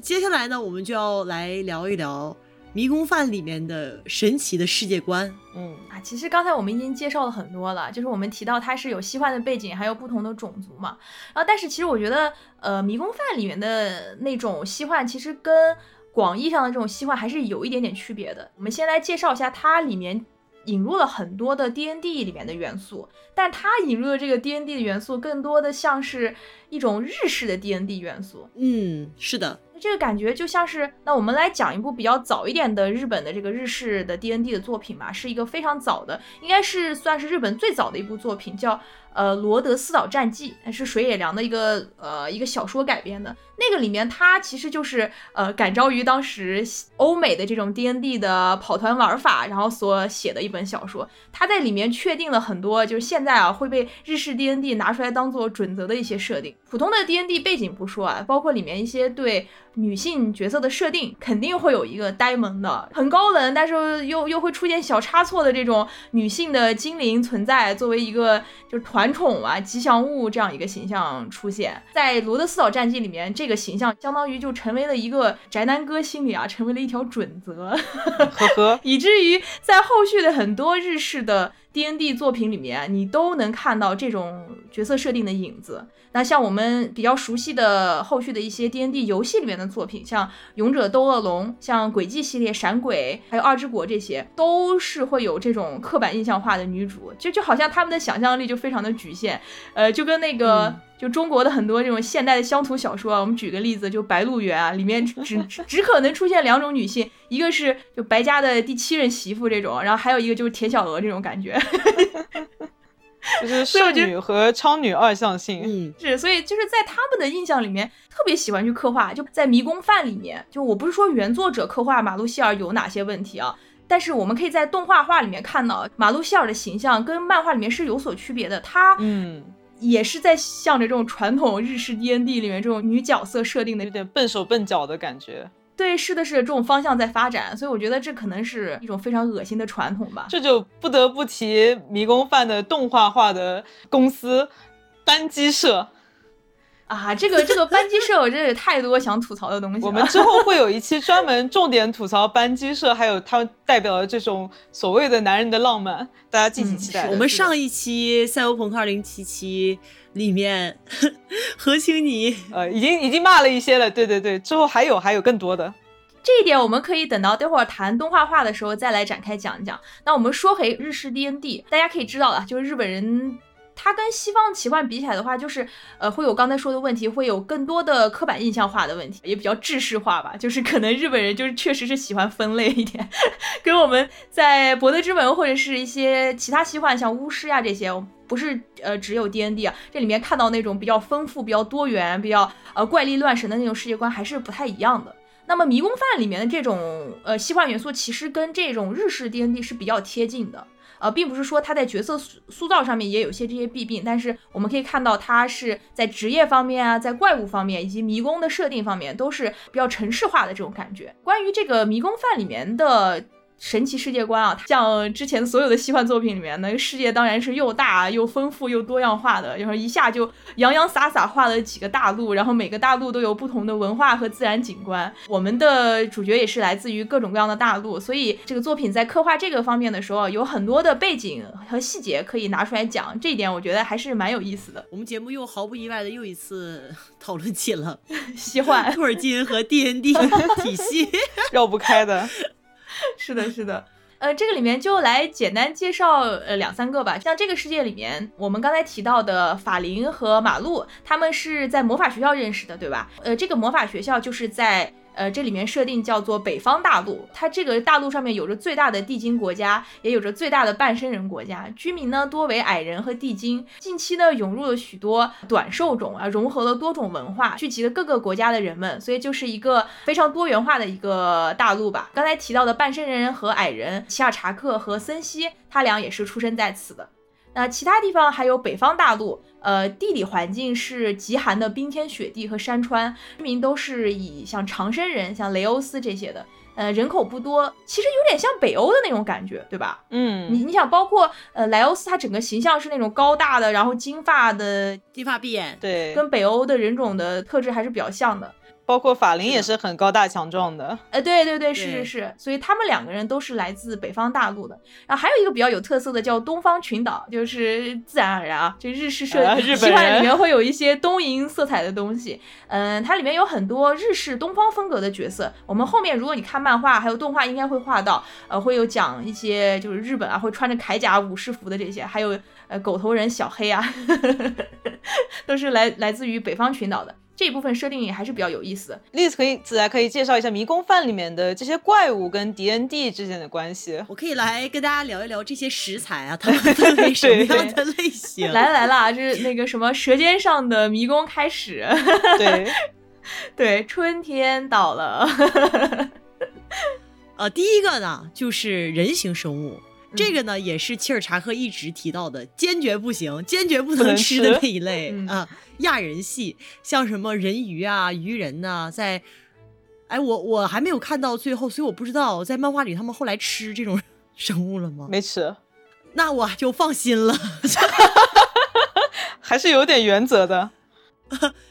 接下来呢，我们就要来聊一聊。迷宫饭里面的神奇的世界观，嗯啊，其实刚才我们已经介绍了很多了，就是我们提到它是有西幻的背景，还有不同的种族嘛，然后但是其实我觉得，呃，迷宫饭里面的那种西幻，其实跟广义上的这种西幻还是有一点点区别的。我们先来介绍一下它里面引入了很多的 D N D 里面的元素，但它引入的这个 D N D 的元素，更多的像是一种日式的 D N D 元素。嗯，是的。这个感觉就像是，那我们来讲一部比较早一点的日本的这个日式的 D N D 的作品吧，是一个非常早的，应该是算是日本最早的一部作品，叫。呃，罗德斯岛战记是水野良的一个呃一个小说改编的，那个里面它其实就是呃感召于当时欧美的这种 D N D 的跑团玩法，然后所写的一本小说。它在里面确定了很多就是现在啊会被日式 D N D 拿出来当做准则的一些设定。普通的 D N D 背景不说啊，包括里面一些对女性角色的设定，肯定会有一个呆萌的、很高冷，但是又又会出现小差错的这种女性的精灵存在，作为一个就是团。团宠啊，吉祥物这样一个形象出现在罗德斯岛战记里面，这个形象相当于就成为了一个宅男哥心里啊，成为了一条准则，呵呵，以至于在后续的很多日式的 D N D 作品里面，你都能看到这种角色设定的影子。那像我们比较熟悉的后续的一些 D N D 游戏里面的作品，像《勇者斗恶龙》、像《轨迹》系列、《闪鬼》还有《二之国》这些，都是会有这种刻板印象化的女主，就就好像他们的想象力就非常的局限，呃，就跟那个就中国的很多这种现代的乡土小说啊，我们举个例子，就《白鹿原》啊，里面只只可能出现两种女性，一个是就白家的第七任媳妇这种，然后还有一个就是田小娥这种感觉。<laughs> 就是圣女和超女二象性，嗯，<laughs> 是，所以就是在他们的印象里面，特别喜欢去刻画。就在《迷宫饭》里面，就我不是说原作者刻画马路希尔有哪些问题啊，但是我们可以在动画画里面看到马路希尔的形象跟漫画里面是有所区别的。他，嗯，也是在向着这种传统日式 D N D 里面这种女角色设定的有点笨手笨脚的感觉。对，是的，是这种方向在发展，所以我觉得这可能是一种非常恶心的传统吧。这就不得不提迷宫饭的动画化的公司，单机社。啊，这个这个班机社，我真是太多想吐槽的东西了。我们之后 <laughs> 会有一期专门重点吐槽班机社，还有它代表的这种所谓的男人的浪漫，大家敬请期待。我们上一期《赛博朋克2077》里面，<laughs> 何青你呃已经已经骂了一些了，对对对，之后还有还有更多的。这一点我们可以等到待会儿谈动画化的时候再来展开讲一讲。那我们说回日式 D N D，大家可以知道了，就是日本人。它跟西方奇幻比起来的话，就是呃会有刚才说的问题，会有更多的刻板印象化的问题，也比较制式化吧。就是可能日本人就是确实是喜欢分类一点，<laughs> 跟我们在博德之门或者是一些其他奇幻像巫师呀这些，不是呃只有 D N D 啊，这里面看到那种比较丰富、比较多元、比较呃怪力乱神的那种世界观还是不太一样的。那么迷宫饭里面的这种呃西幻元素，其实跟这种日式 D N D 是比较贴近的。呃，并不是说他在角色塑塑造上面也有些这些弊病，但是我们可以看到他是在职业方面啊，在怪物方面以及迷宫的设定方面都是比较城市化的这种感觉。关于这个迷宫饭里面的。神奇世界观啊，像之前所有的西幻作品里面，那个世界当然是又大又丰富又多样化的，然后一下就洋洋洒洒画了几个大陆，然后每个大陆都有不同的文化和自然景观。我们的主角也是来自于各种各样的大陆，所以这个作品在刻画这个方面的时候，有很多的背景和细节可以拿出来讲，这一点我觉得还是蛮有意思的。我们节目又毫不意外的又一次讨论起了西幻、托尔金和 D N D 体系，<laughs> 绕不开的。<laughs> 是的，是的，呃，这个里面就来简单介绍呃两三个吧。像这个世界里面，我们刚才提到的法林和马路，他们是在魔法学校认识的，对吧？呃，这个魔法学校就是在。呃，这里面设定叫做北方大陆，它这个大陆上面有着最大的地精国家，也有着最大的半身人国家，居民呢多为矮人和地精。近期呢涌入了许多短兽种啊，融合了多种文化，聚集了各个国家的人们，所以就是一个非常多元化的一个大陆吧。刚才提到的半身人和矮人，齐尔查克和森西，他俩也是出生在此的。那其他地方还有北方大陆，呃，地理环境是极寒的冰天雪地和山川，居民都是以像长生人、像雷欧斯这些的，呃，人口不多，其实有点像北欧的那种感觉，对吧？嗯，你你想，包括呃莱欧斯，他整个形象是那种高大的，然后金发的，金发碧眼，对，跟北欧的人种的特质还是比较像的。包括法林也是很高大强壮的，呃，对对对，是是是，所以他们两个人都是来自北方大陆的。然后还有一个比较有特色的叫东方群岛，就是自然而然啊，这日式设计，奇幻里面会有一些东瀛色彩的东西。嗯，它里面有很多日式东方风格的角色。我们后面如果你看漫画还有动画，应该会画到，呃，会有讲一些就是日本啊会穿着铠甲武士服的这些，还有呃狗头人小黑啊，<laughs> 都是来来自于北方群岛的。这一部分设定也还是比较有意思的。例子可以，子来可以介绍一下《迷宫饭》里面的这些怪物跟 D N D 之间的关系。我可以来跟大家聊一聊这些食材啊，它们分为 <laughs> 什么样的类型？来了来啦，这是那个什么《舌尖上的迷宫》开始。对 <laughs> 对，春天到了。<laughs> 呃，第一个呢，就是人形生物。这个呢，也是切尔查克一直提到的，坚决不行，坚决不能吃的那一类啊，亚人系，像什么人鱼啊、鱼人呐，在，哎，我我还没有看到最后，所以我不知道在漫画里他们后来吃这种 <laughs> 生物了吗？没吃，那我就放心了，<laughs> 还是有点原则的，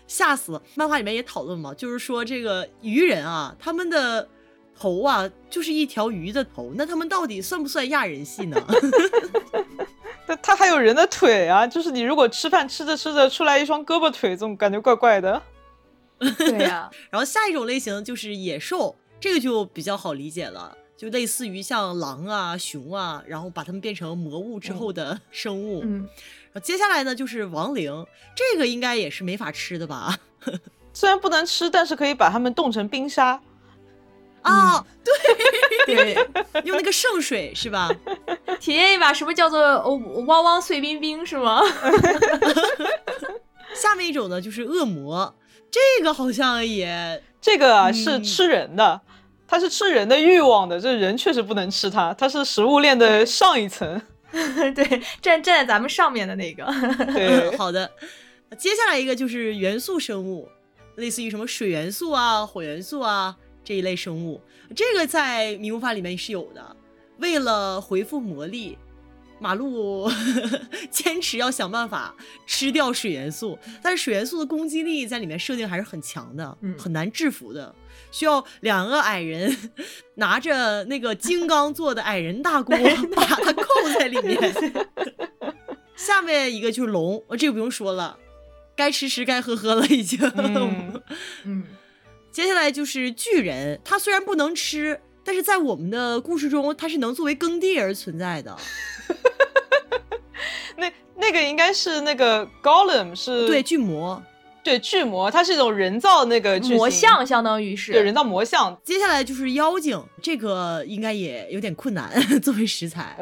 吓死了。漫画里面也讨论嘛，就是说这个鱼人啊，他们的。头啊，就是一条鱼的头，那他们到底算不算亚人系呢？<laughs> 但他还有人的腿啊，就是你如果吃饭吃着吃着出来一双胳膊腿，总感觉怪怪的。<laughs> 对呀，<laughs> 然后下一种类型就是野兽，这个就比较好理解了，就类似于像狼啊、熊啊，然后把它们变成魔物之后的生物。嗯，然后接下来呢就是亡灵，这个应该也是没法吃的吧？虽然不能吃，但是可以把它们冻成冰沙。啊，对对，用那个圣水是吧？体验一把什么叫做汪汪碎冰冰是吗？<laughs> 下面一种呢就是恶魔，这个好像也这个是吃人的，它是吃人的欲望的，这人确实不能吃它，它是食物链的上一层。<laughs> 对，站站在咱们上面的那个。对，<laughs> 好的。接下来一个就是元素生物，类似于什么水元素啊、火元素啊。这一类生物，这个在迷雾法里面是有的。为了回复魔力，马路 <laughs> 坚持要想办法吃掉水元素，但是水元素的攻击力在里面设定还是很强的，嗯很难制服的。需要两个矮人 <laughs> 拿着那个金刚做的矮人大 <laughs> 锅，把它扣在里面。下面一个就是龙，呃这个不用说了，该吃吃该喝喝了已经。嗯嗯，接下来就是巨人，他虽然不能吃，但是在我们的故事中，他是能作为耕地而存在的。<laughs> 那那个应该是那个 Golem 是对，巨魔。对巨魔，它是一种人造那个巨魔型像相当于是对人造魔像。接下来就是妖精，这个应该也有点困难 <laughs> 作为食材。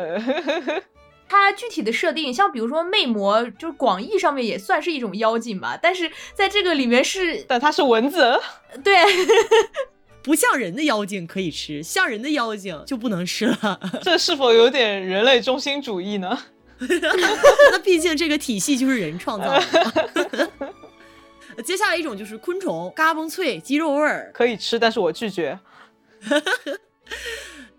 呃，它具体的设定，像比如说魅魔，就是广义上面也算是一种妖精吧，但是在这个里面是，但它是蚊子，对，<laughs> 不像人的妖精可以吃，像人的妖精就不能吃了。这是否有点人类中心主义呢？<laughs> 那毕竟这个体系就是人创造的。<laughs> 接下来一种就是昆虫，嘎嘣脆，鸡肉味儿，可以吃，但是我拒绝。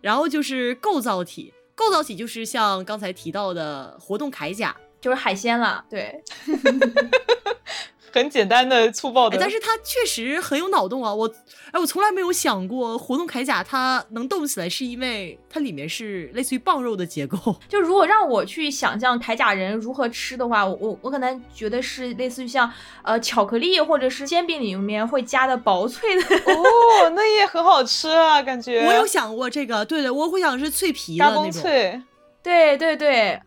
然后就是构造体，构造体就是像刚才提到的活动铠甲，就是海鲜了，对，<laughs> 很简单的、粗暴的，哎，但是它确实很有脑洞啊！我，哎，我从来没有想过活动铠甲它能动起来，是因为它里面是类似于棒肉的结构。<laughs> 就如果让我去想象铠甲人如何吃的话，我我我可能觉得是类似于像呃巧克力或者是煎饼里面会加的薄脆的哦，那也很好吃啊，感觉。我有想过这个，对对，我会想是脆皮的嘎那种。嘣脆，对对对，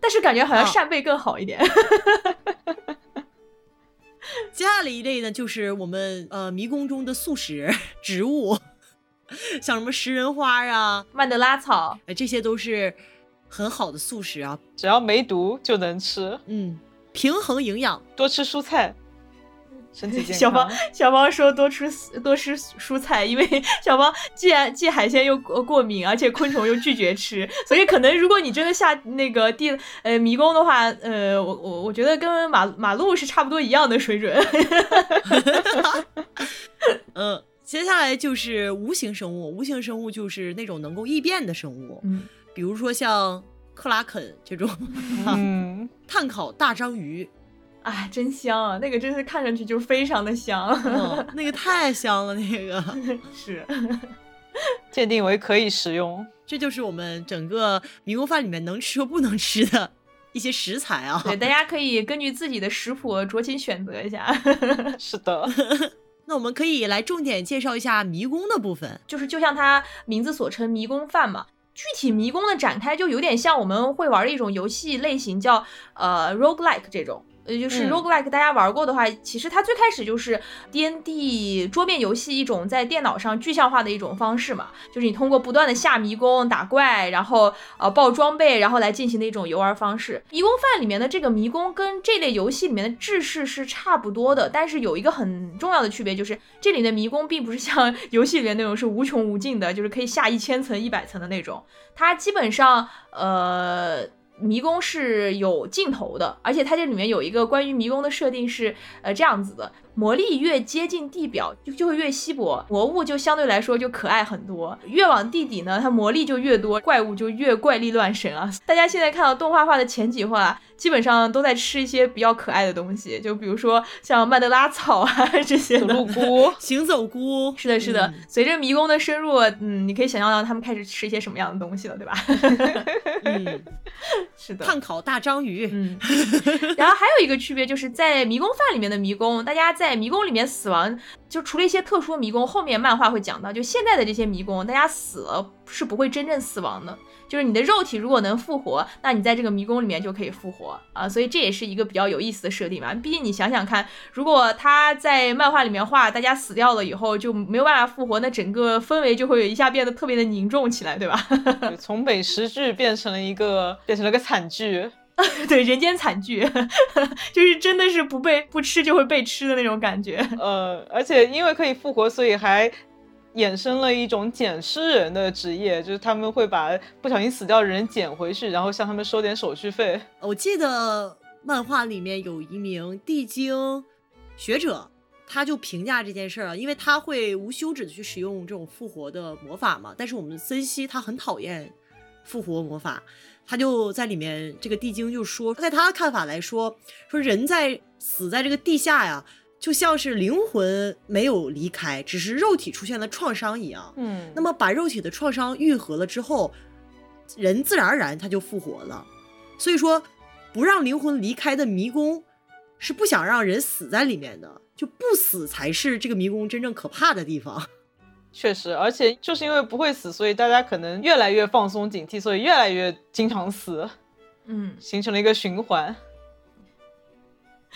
但是感觉好像啊扇贝更好一点。<laughs> 接下来一类呢，就是我们呃迷宫中的素食 <laughs> 植物，<laughs> 像什么食人花啊，曼德拉草，哎，这些都是很好的素食啊。只要没毒就能吃，嗯，平衡营养。多吃蔬菜，身体健康。小芳小芳说多吃多吃蔬菜，因为 <laughs> 小芳既然既海鲜又过过敏，而且昆虫又拒绝吃，所以可能如果你真的下那个地呃迷宫的话，呃，我我我觉得跟马马路是差不多一样的水准。<laughs> 嗯，接下来就是无形生物，无形生物就是那种能够异变的生物，嗯，比如说像克拉肯这种嗯，<laughs> 碳烤大章鱼，哎，真香啊！那个真是看上去就非常的香。哦，那个太香了，那个。<laughs> 是，鉴定为可以食用。这就是我们整个迷宫饭里面能吃和不能吃的一些食材啊。对，<laughs> 大家可以根据自己的食谱酌情选择一下。<laughs> 是的，那我们可以来重点介绍一下迷宫的部分。就是就像它名字所称，迷宫饭嘛。具体迷宫的展开就有点像我们会玩的一种游戏类型，叫呃 roguelike 这种。呃，就是嗯 roguelike，大家玩过的话，其实它最开始就是 D N D 桌面游戏一种在电脑上具象化的一种方式嘛，就是你通过不断的下迷宫、打怪，然后呃爆装备，然后来进行的一种游玩方式。迷宫饭里面的这个迷宫跟这类游戏里面的制式是差不多的，但是有一个很重要的区别，就是这里的迷宫并不是像 <laughs> 游戏里面那种是无穷无尽的，就是可以下一千层、一百层的那种，它基本上呃。迷宫是有尽头的，而且它这里面有一个关于迷宫的设定是，呃，这样子的：魔力越接近地表，就就会越稀薄，魔物就相对来说就可爱很多。越往地底呢，它魔力就越多，怪物就越怪力乱神啊。<laughs> 大家现在看到动画化的前几话，基本上都在吃一些比较可爱的东西，就比如说像曼德拉草啊 <laughs> 这些的。土露菇，<laughs> 行走菇是的，是的。嗯随着迷宫的深入，嗯，你可以想象到他们开始吃一些什么样的东西了，对吧？嗯，是的。碳烤大章鱼，嗯，然后还有一个区别就是在迷宫饭里面的迷宫，大家在在迷宫里面死亡，就除了一些特殊迷宫，后面漫画会讲到，就现在的这些迷宫，大家死了是不会真正死亡的，就是你的肉体如果能复活，那你在这个迷宫里面就可以复活啊，所以这也是一个比较有意思的设定嘛。毕竟你想想看，如果他在漫画里面画大家死掉了以后就没有办法复活，那整个氛围就会一下变得特别的凝重起来，对吧？<laughs> 从美食剧变成了一个变成了个惨剧。<laughs> 对，人间惨剧，<laughs> 就是真的是不被不吃就会被吃的那种感觉。<laughs> 呃，而且因为可以复活，所以还衍生了一种捡尸人的职业，就是他们会把不小心死掉的人捡回去，然后向他们收点手续费。我记得漫画里面有一名地精学者，他就评价这件事儿啊，因为他会无休止的去使用这种复活的魔法嘛，但是我们森西他很讨厌复活魔法，他就在里面这个地精就说，在他的看法来说，说人在死在这个地下呀，就像是灵魂没有离开，只是肉体出现了创伤一样。嗯，那么把肉体的创伤愈合了之后，人自然而然他就复活了。所以说，不让灵魂离开的迷宫，是不想让人死在里面的，就不死才是这个迷宫真正可怕的地方。确实，而且就是因为不会死，所以大家可能越来越放松警惕，所以越来越经常死，嗯，<laughs> 形成了一个循环。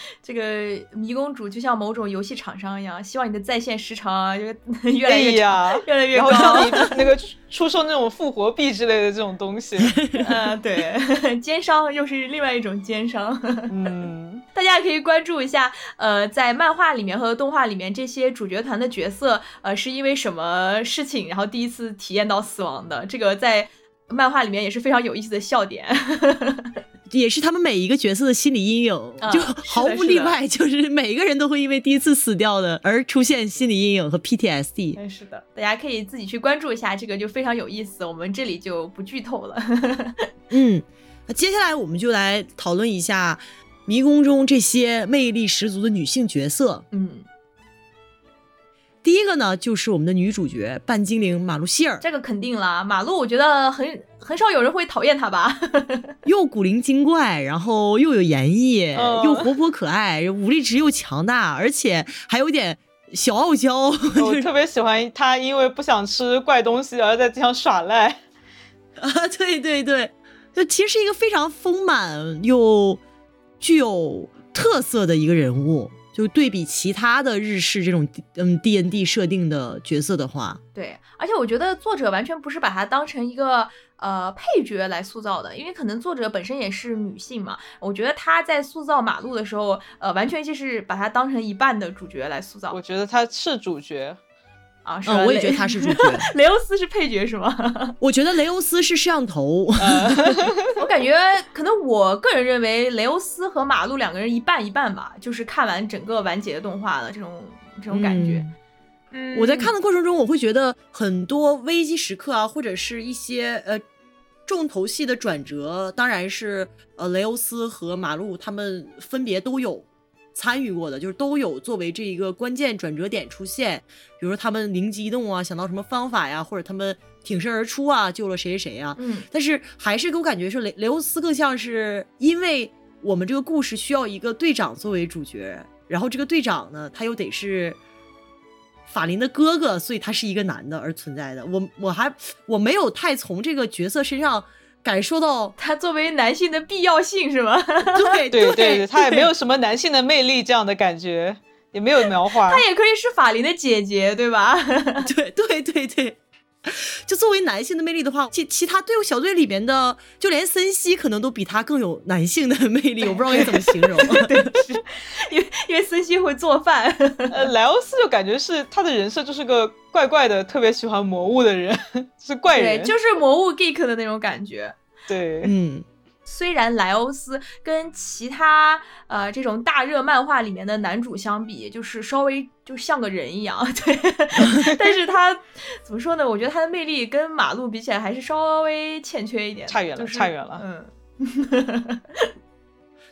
<laughs> 这个迷宫主就像某种游戏厂商一样，希望你的在线时长啊，就越来越长，越来越高。然后像你 <laughs> 那个出售那种复活币之类的这种东西，嗯，对，奸商又是另外一种奸商。嗯，大家可以关注一下，呃，在漫画里面和动画里面这些主角团的角色，呃，是因为什么事情，然后第一次体验到死亡的？这个在漫画里面也是非常有意思的笑点。<laughs> 也是他们每一个角色的心理阴影，就毫无例外，<laughs> 就是每一个人都会因为第一次死掉的而出现心理阴影和 PTSD。是的，大家可以自己去关注一下，这个就非常有意思，我们这里就不剧透了。<laughs> 嗯，那接下来我们就来讨论一下迷宫中这些魅力十足的女性角色。嗯。第一个呢，就是我们的女主角半精灵马露希尔。这个肯定了，马路，我觉得很很少有人会讨厌她吧？<laughs> 又古灵精怪，然后又有演绎，又活泼可爱，武力值又强大，而且还有点小傲娇。我 <laughs> 特别喜欢她，因为不想吃怪东西而在地上耍赖。啊，对对对，就其实是一个非常丰满又具有特色的一个人物。就对比其他的日式这种嗯 D N D 设定的角色的话，对，而且我觉得作者完全不是把它当成一个呃配角来塑造的，因为可能作者本身也是女性嘛。我觉得她在塑造马路的时候，呃，完全就是把它当成一半的主角来塑造。我觉得她是主角。啊，嗯，我也觉得他是主角，雷欧斯是配角是吗？<laughs> 我觉得雷欧斯是摄像头。<laughs> 我感觉可能我个人认为雷欧斯和马路两个人一半一半吧，就是看完整个完结的动画的这种这种感觉。嗯，我在看的过程中，我会觉得很多危机时刻啊，或者是一些呃重头戏的转折，当然是呃雷欧斯和马路他们分别都有。参与过的就是都有作为这一个关键转折点出现，比如说他们灵机一动啊，想到什么方法呀，或者他们挺身而出啊，救了谁谁谁啊。嗯，但是还是给我感觉是雷雷欧斯更像是因为我们这个故事需要一个队长作为主角，然后这个队长呢他又得是法林的哥哥，所以他是一个男的而存在的。我我还我没有太从这个角色身上。感受到他作为男性的必要性是吗？<laughs> 对对对，他也没有什么男性的魅力这样的感觉，也没有描画。他也可以是法林的姐姐，对吧？对对对对。<laughs> 就作为男性的魅力的话，其其他队伍小队里面的，就连森西可能都比他更有男性的魅力，我不知道该怎么形容。<laughs> 对，因为因为森西会做饭。呃，莱欧斯就感觉是他的人设就是个怪怪的，特别喜欢魔物的人，<laughs> 是怪人，就是魔物 geek 的那种感觉。对，嗯。虽然莱欧斯跟其他呃这种大热漫画里面的男主相比，就是稍微就像个人一样，<laughs> 对，<laughs> 但是他怎么说呢？我觉得他的魅力跟马路比起来还是稍微欠缺一点，差远了，差远了。嗯，<laughs>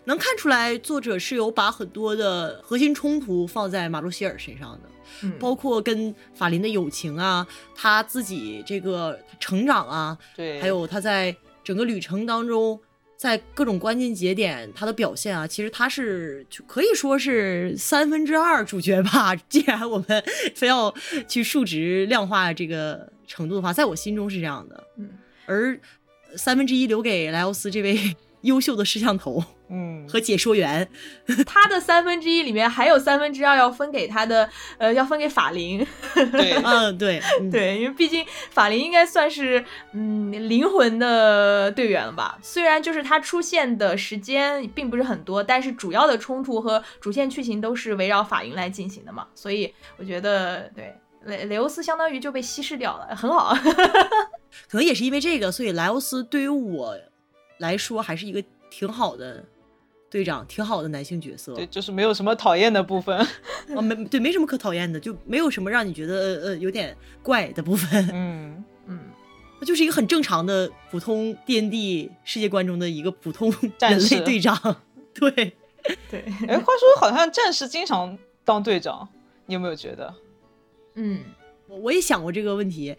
能看出来作者是有把很多的核心冲突放在马路希尔身上的，包括跟法林的友情啊，他自己这个成长啊，对，还有他在整个旅程当中。在各种关键节点，他的表现啊，其实他是可以说是三分之二主角吧。<laughs> 既然我们 <laughs> 非要去数值量化这个程度的话，在我心中是这样的。嗯，而三分之一留给莱奥斯这位优秀的摄像头。嗯，和解说员，他的三分之一里面还有三分之二要分给他的，呃，要分给法林。对，<laughs> 嗯，对，对，因为毕竟法林应该算是嗯灵魂的队员了吧。虽然就是他出现的时间并不是很多，但是主要的冲突和主线剧情都是围绕法林来进行的嘛。所以我觉得，对雷雷欧斯相当于就被稀释掉了，很好。<laughs> 可能也是因为这个，所以莱欧斯对于我来说还是一个挺好的。队长挺好的男性角色，对，就是没有什么讨厌的部分，<laughs> 哦，没对，没什么可讨厌的，就没有什么让你觉得呃有点怪的部分。嗯嗯，那就是一个很正常的普通 D N D 世界观中的一个普通人战士类队长。<laughs> 对，对，哎，话说好像战士经常当队长，你有没有觉得？嗯，我我也想过这个问题，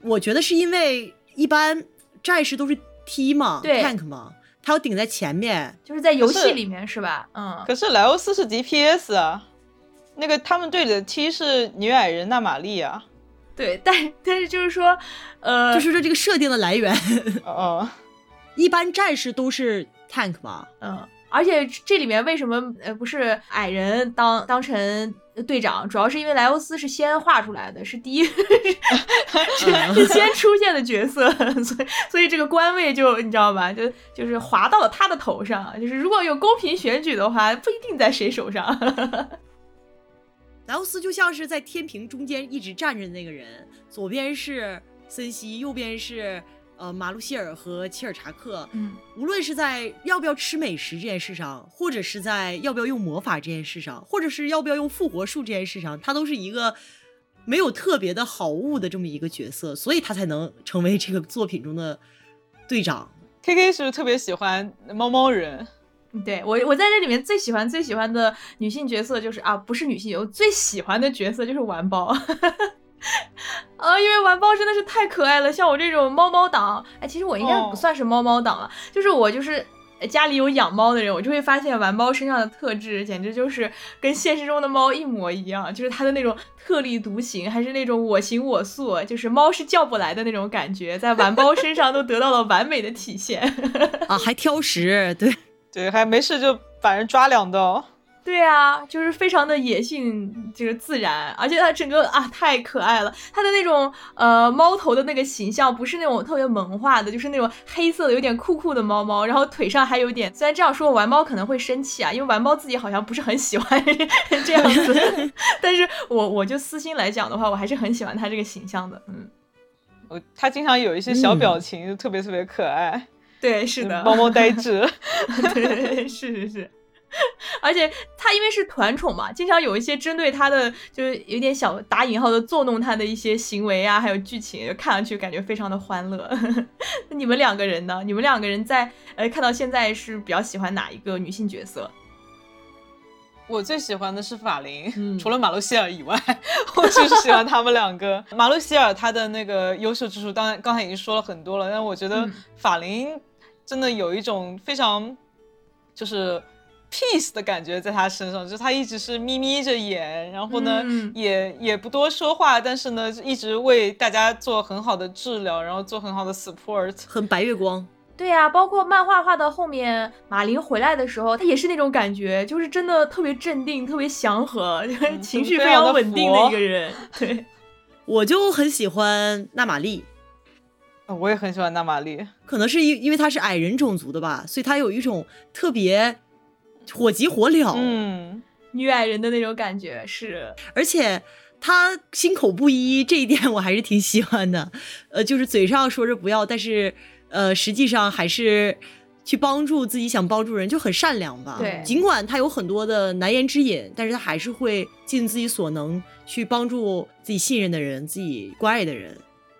我觉得是因为一般战士都是 T 嘛对，tank 嘛，他要顶在前面。就是在游戏里面是吧？嗯，可是莱欧斯是 DPS 啊，那个他们队里的 T 是女矮人娜玛丽啊。对，但但是就是说，呃，就是说这个设定的来源，哦，<laughs> 一般战士都是 tank 嘛，嗯，而且这里面为什么呃不是矮人当当成队长，主要是因为莱欧斯是先画出来的，是第一 <laughs> 是是先出现的角色，<laughs> 所以所以这个官位就你知道吧，就就是划到了他的头上。就是如果有公平选举的话，不一定在谁手上。<laughs> 莱欧斯就像是在天平中间一直站着的那个人，左边是森西，右边是呃马路希尔和切尔查克。嗯，无论是在要不要吃美食这件事上，或者是在要不要用魔法这件事上，或者是要不要用复活术这件事上，他都是一个没有特别的好物的这么一个角色，所以他才能成为这个作品中的队长。K K 是不是特别喜欢猫猫人？对我我在这里面最喜欢最喜欢的女性角色就是啊，不是女性，我最喜欢的角色就是玩包。<laughs> 啊，因为玩包真的是太可爱了，像我这种猫猫党，哎，其实我应该哦不算是猫猫党了，就是我就是呃家里有养猫的人，我就会发现玩包身上的特质简直就是跟现实中的猫一模一样，就是它的那种特立独行，还是那种我行我素，就是猫是叫不来的那种感觉，在玩包身上都得到了完美的体现。<laughs> 啊，还挑食，对，对，还没事就把人抓两刀。对啊，就是非常的野性，就是自然，而且它整个啊太可爱了。它的那种呃猫头的那个形象，不是那种特别萌化的，就是那种黑色的有点酷酷的猫猫，然后腿上还有点，虽然这样说玩猫可能会生气啊，因为玩猫自己好像不是很喜欢 <laughs> 这样子，<laughs> 但是我我就私心来讲的话，我还是很喜欢它这个形象的，嗯，我它经常有一些小表情，就特别特别可爱，对，是的，猫猫呆 <laughs> 滞。对，是是是。而且他因为是团宠嘛，经常有一些针对他的，就是有点小打引号的作弄他的一些行为啊，还有剧情，就看上去感觉非常的欢乐。<laughs> 那你们两个人呢？你们两个人在呃看到现在是比较喜欢哪一个女性角色？我最喜欢的是法琳，嗯除了马路希尔以外，<laughs> 我就是喜欢他们两个。马路希尔他的那个优秀之处，当然刚才已经说了很多了，但我觉得嗯法琳真的有一种非常就是 peace 的感觉在他身上，就是他一直是眯眯着眼，然后呢、嗯也也不多说话，但是呢一直为大家做很好的治疗，然后做很好的 support。很白月光。对呀、包括漫画画到后面，马林回来的时候，他也是那种感觉，就是真的特别镇定、特别祥和，就是情绪非非常的稳定的一个人。对，<laughs> 我就很喜欢纳玛丽，呃我也很喜欢纳玛丽，可能是因因为她是矮人种族的吧，所以她有一种特别火急火燎，嗯，女矮人的那种感觉是，而且他心口不一，这一点我还是挺喜欢的。呃，就是嘴上说着不要，但是呃，实际上还是去帮助自己想帮助人，就很善良吧。对尽管他有很多的难言之隐，但是他还是会尽自己所能去帮助自己信任的人、自己关爱的人。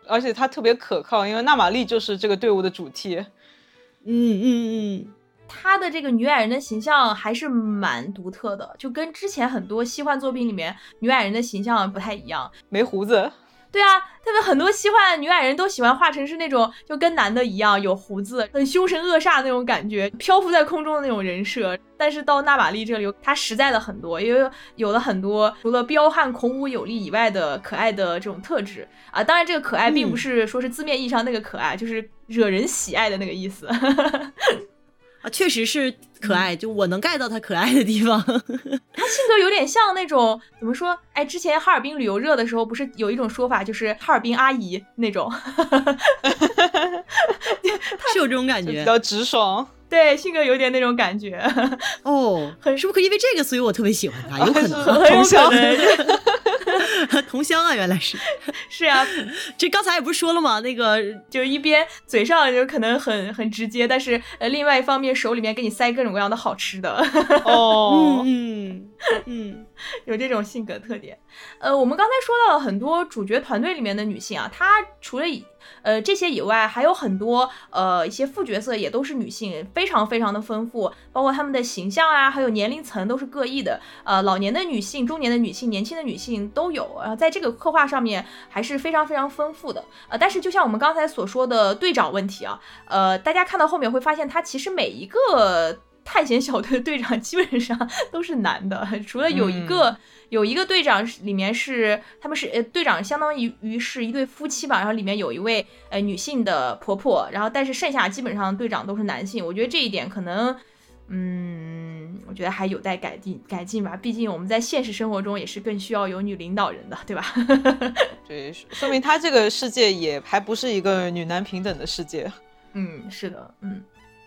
而且他特别可靠，因为娜玛丽就是这个队伍的主 T。嗯嗯嗯，她的这个女矮人的形象还是蛮独特的，就跟之前很多西幻作品里面女矮人的形象不太一样。没胡子，对啊，他们很多西幻女矮人都喜欢画成是那种就跟男的一样有胡子、很凶神恶煞那种感觉，漂浮在空中的那种人设。但是到纳瓦利这里，她实在了很多，因为有了很多除了彪悍、孔武有力以外的可爱的这种特质啊。当然，这个可爱并不是说是字面意义上那个可爱，就是惹人喜爱的那个意思。<laughs> 啊，确实是可爱，就我能 get 到他可爱的地方。<laughs> 他性格有点像那种怎么说？哎，之前哈尔滨旅游热的时候，不是有一种说法，就是哈尔滨阿姨那种。<laughs> 是有这种感觉比较直爽。对，性格有点那种感觉，<laughs> 哦，很是不是因为这个，所以我特别喜欢他？有可能很有可同乡能。<laughs> 同乡啊，原来是。<laughs> 是啊、这刚才也不是说了吗？那个就一边嘴上就可能很很直接，但是呃，另外一方面手里面给你塞各种各样的好吃的。哦，嗯嗯嗯，有这种性格特点。呃，我们刚才说到了很多主角团队里面的女性啊，她除了以呃这些以外，还有很多呃一些副角色也都是女性，非常非常的丰富，包括她们的形象啊，还有年龄层都是各异的。呃，老年的女性、中年的女性、年轻的女性都有。然后在这个刻画上面还是非常非常丰富的。呃，但是就像我们刚才所说的队长问题啊，呃，大家看到后面会发现，他其实每一个。探险小队的队长 <laughs> 基本上都是男的，除了有一个有一个队长里面是他们是呃队长相当于于是一对夫妻吧，然后里面有一位呃女性的婆婆，然后但是剩下基本上队长都是男性，我觉得这一点可能嗯，我觉得还有待改进改进吧，毕竟我们在现实生活中也是更需要有女领导人的，对吧？<laughs> 对，说明他这个世界也还不是一个女男平等的世界。嗯，是的，嗯。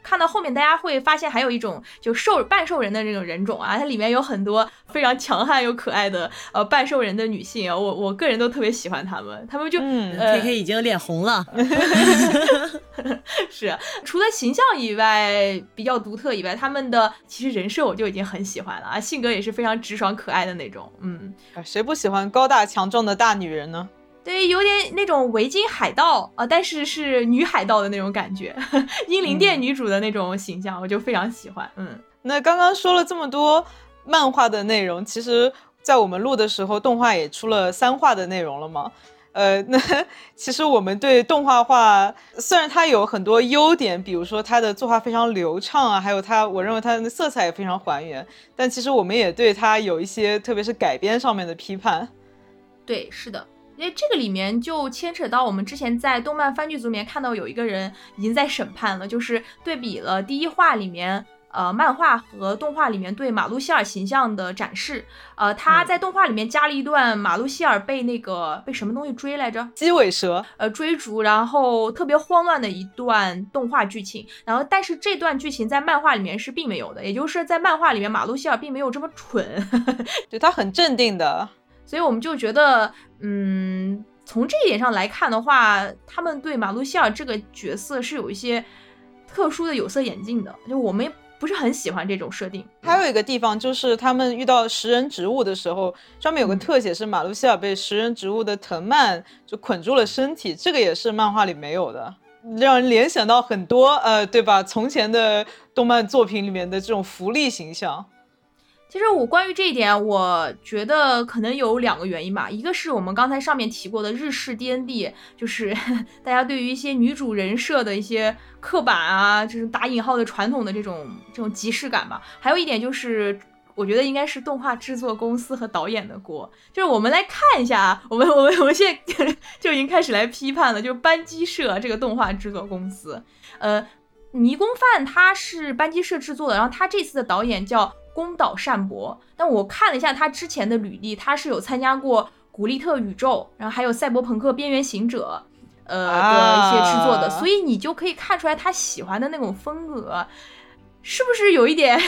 看到后面，大家会发现还有一种就兽半兽人的这种人种啊，它里面有很多非常强悍又可爱的呃半兽人的女性，我我个人都特别喜欢她们，她们就嗯，K K 已经脸红了，<laughs> 是除了形象以外比较独特以外，他们的其实人设我就已经很喜欢了啊，性格也是非常直爽可爱的那种，嗯，谁不喜欢高大强壮的大女人呢？对，有点那种维京海盗啊，但是是女海盗的那种感觉，<laughs> 英灵殿女主的那种形象，我就非常喜欢。嗯，那刚刚说了这么多漫画的内容，其实，在我们录的时候，动画也出了三话的内容了嘛？呃，那 <laughs> 其实我们对动画化，虽然它有很多优点，比如说它的作画非常流畅啊，还有它，我认为它的色彩也非常还原，但其实我们也对它有一些，特别是改编上面的批判。对，是的。因为这个里面就牵扯到我们之前在动漫番剧组里面看到有一个人已经在审判了，就是对比了第一话里面呃漫画和动画里面对马路希尔形象的展示。呃，他在动画里面加了一段马路希尔被那个被什么东西追来着？鸡尾蛇。呃，追逐，然后特别慌乱的一段动画剧情。然后，但是这段剧情在漫画里面是并没有的，也就是在漫画里面马路希尔并没有这么蠢，<laughs> 对他很镇定的。所以我们就觉得，嗯，从这一点上来看的话，他们对马路希尔这个角色是有一些特殊的有色眼镜的，就我们不是很喜欢这种设定。还有一个地方就是他们遇到食人植物的时候，上面有个特写是马路希尔被食人植物的藤蔓就捆住了身体，这个也是漫画里没有的，让人联想到很多，呃，对吧？从前的动漫作品里面的这种福利形象。其实我关于这一点，我觉得可能有两个原因吧。一个是我们刚才上面提过的日式 D N D，就是 <laughs> 大家对于一些女主人设的一些刻板啊，就是打引号的传统的这种这种即视感吧。还有一点就是，我觉得应该是动画制作公司和导演的锅。就是我们来看一下啊，我们我们我们现在 <laughs> 就已经开始来批判了，就是班机社这个动画制作公司。呃，迷宫饭它是班机社制作的，然后他这次的导演叫。宫岛善博，但我看了一下他之前的履历，他是有参加过《古力特宇宙》，然后还有《赛博朋克：边缘行者》呃的一些制作的，所以你就可以看出来他喜欢的那种风格，是不是有一点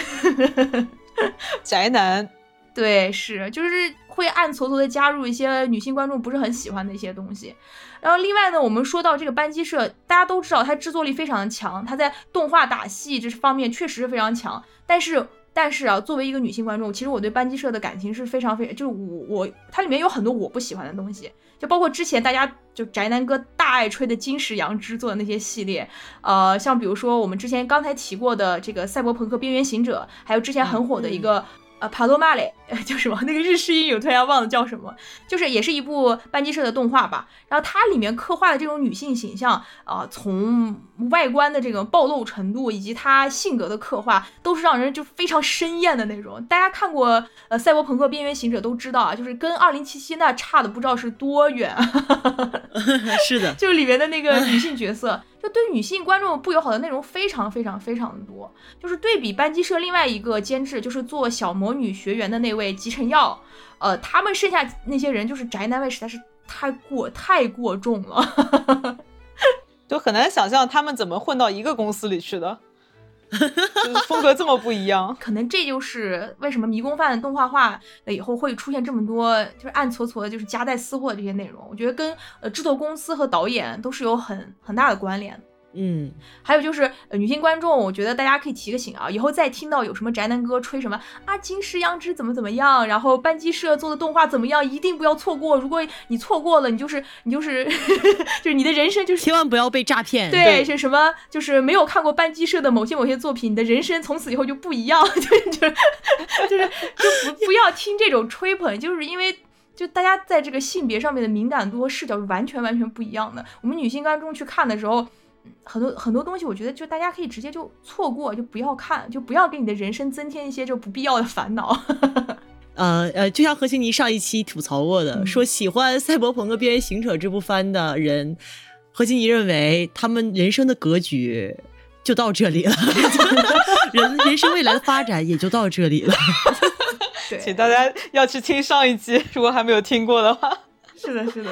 <laughs> 宅男？对，是，就是会暗搓搓的加入一些女性观众不是很喜欢的一些东西。然后另外呢，我们说到这个班机社，大家都知道它制作力非常的强，它在动画打戏这方面确实是非常强，但是。但是啊，作为一个女性观众，其实我对班级社的感情是非常非常，就是我我它里面有很多我不喜欢的东西，就包括之前大家就宅男哥大爱吹的金石杨枝做的那些系列，呃，像比如说我们之前刚才提过的这个赛博朋克边缘行者，还有之前很火的一个。呃，帕罗马雷叫什么？那个日式音有突然忘了叫什么，就是也是一部班级社的动画吧。然后它里面刻画的这种女性形象啊，从外观的这个暴露程度，以及他性格的刻画，都是让人就非常生厌的那种。大家看过呃《赛博朋克：边缘行者》都知道啊，就是跟二零七七那差的不知道是多远。<laughs> 是的，就里面的那个女性角色。就对女性观众不友好的内容非常非常非常的多，就是对比班机社另外一个监制，就是做小魔女学员的那位吉成耀，呃，他们剩下那些人就是宅男味实在是太过太过重了，就很难想象他们怎么混到一个公司里去的。就是风格这么不一样，可能这就是为什么迷宫饭动画化了以后会出现这么多就是暗搓搓的，就是夹带私货这些内容。我觉得跟呃制作公司和导演都是有很很大的关联。嗯，还有就是、呃、女性观众，我觉得大家可以提个醒啊，以后再听到有什么宅男哥吹什么啊金石央之怎么怎么样，然后班机社做的动画怎么样，一定不要错过。如果你错过了，你就是你就是 <laughs> 就是你的人生就是 <laughs> 千万不要被诈骗。对，对是什么？就是没有看过班机社的某些某些作品，你的人生从此以后就不一样，就是就是就是就不不要听这种吹捧，就是因为。就大家在这个性别上面的敏感度和视角是完全完全不一样的。我们女性观众去看的时候，嗯很多很多东西，我觉得就大家可以直接就错过，就不要看，就不要给你的人生增添一些就不必要的烦恼。<laughs> 呃呃，就像何欣妮上一期吐槽过的，嗯说喜欢《赛博朋克：边缘行者》这部番的人，何欣妮认为他们人生的格局就到这里了，<laughs> 人人生未来的发展也就到这里了。<laughs> 对，请大家要去听上一期，如果还没有听过的话。是的，是的。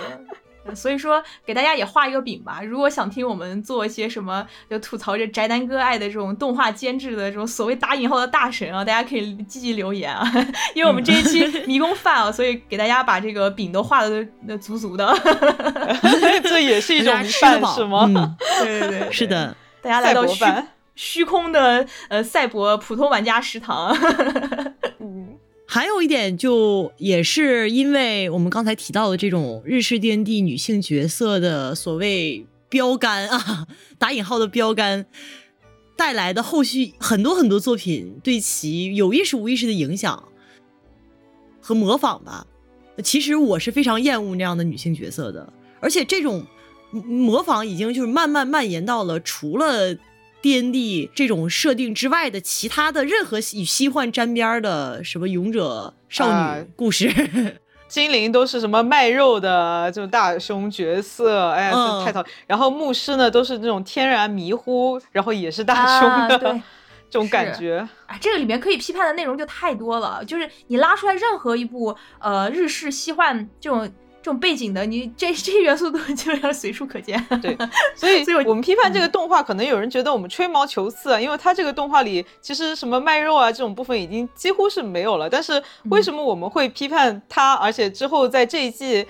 呃所以说，给大家也画一个饼吧。如果想听我们做一些什么，就吐槽这宅男哥爱的这种动画监制的这种所谓打引号的大神啊，大家可以积极留言啊。<laughs> 因为我们这一期迷宫饭啊，所以给大家把这个饼都画的那足足的。<laughs> 这也是一种饭是吗？嗯，对对对，<laughs> 是的。大家来到虚。虚空的呃赛博普通玩家食堂。还有一点，就也是因为我们刚才提到的这种日式 D N D 女性角色的所谓标杆啊，<laughs> 打引号的标杆，带来的后续很多很多作品对其有意识无意识的影响和模仿吧。其实我是非常厌恶那样的女性角色的，而且这种模仿已经就是慢慢蔓延到了除了 D N D 这种设定之外的其他的任何与西幻沾边儿的什么勇者少啊女故事，<laughs> 精灵都是什么卖肉的这种大胸角色，哎呀，太讨厌。然后牧师呢，都是那种天然迷糊，然后也是大胸的、啊 <laughs> 这种感觉。啊，这个里面可以批判的内容就太多了。就是你拉出来任何一部呃日式西幻这种这种背景的，你这 <laughs> 这些元素都基本上随处可见。<laughs> 对，所以 <laughs> 所以我我们批判这个动画，可能有人觉得我们吹毛求疵啊，因为它这个动画里其实什么卖肉啊这种部分已经几乎是没有了。但是为什么我们会批判它？而且之后在这一季。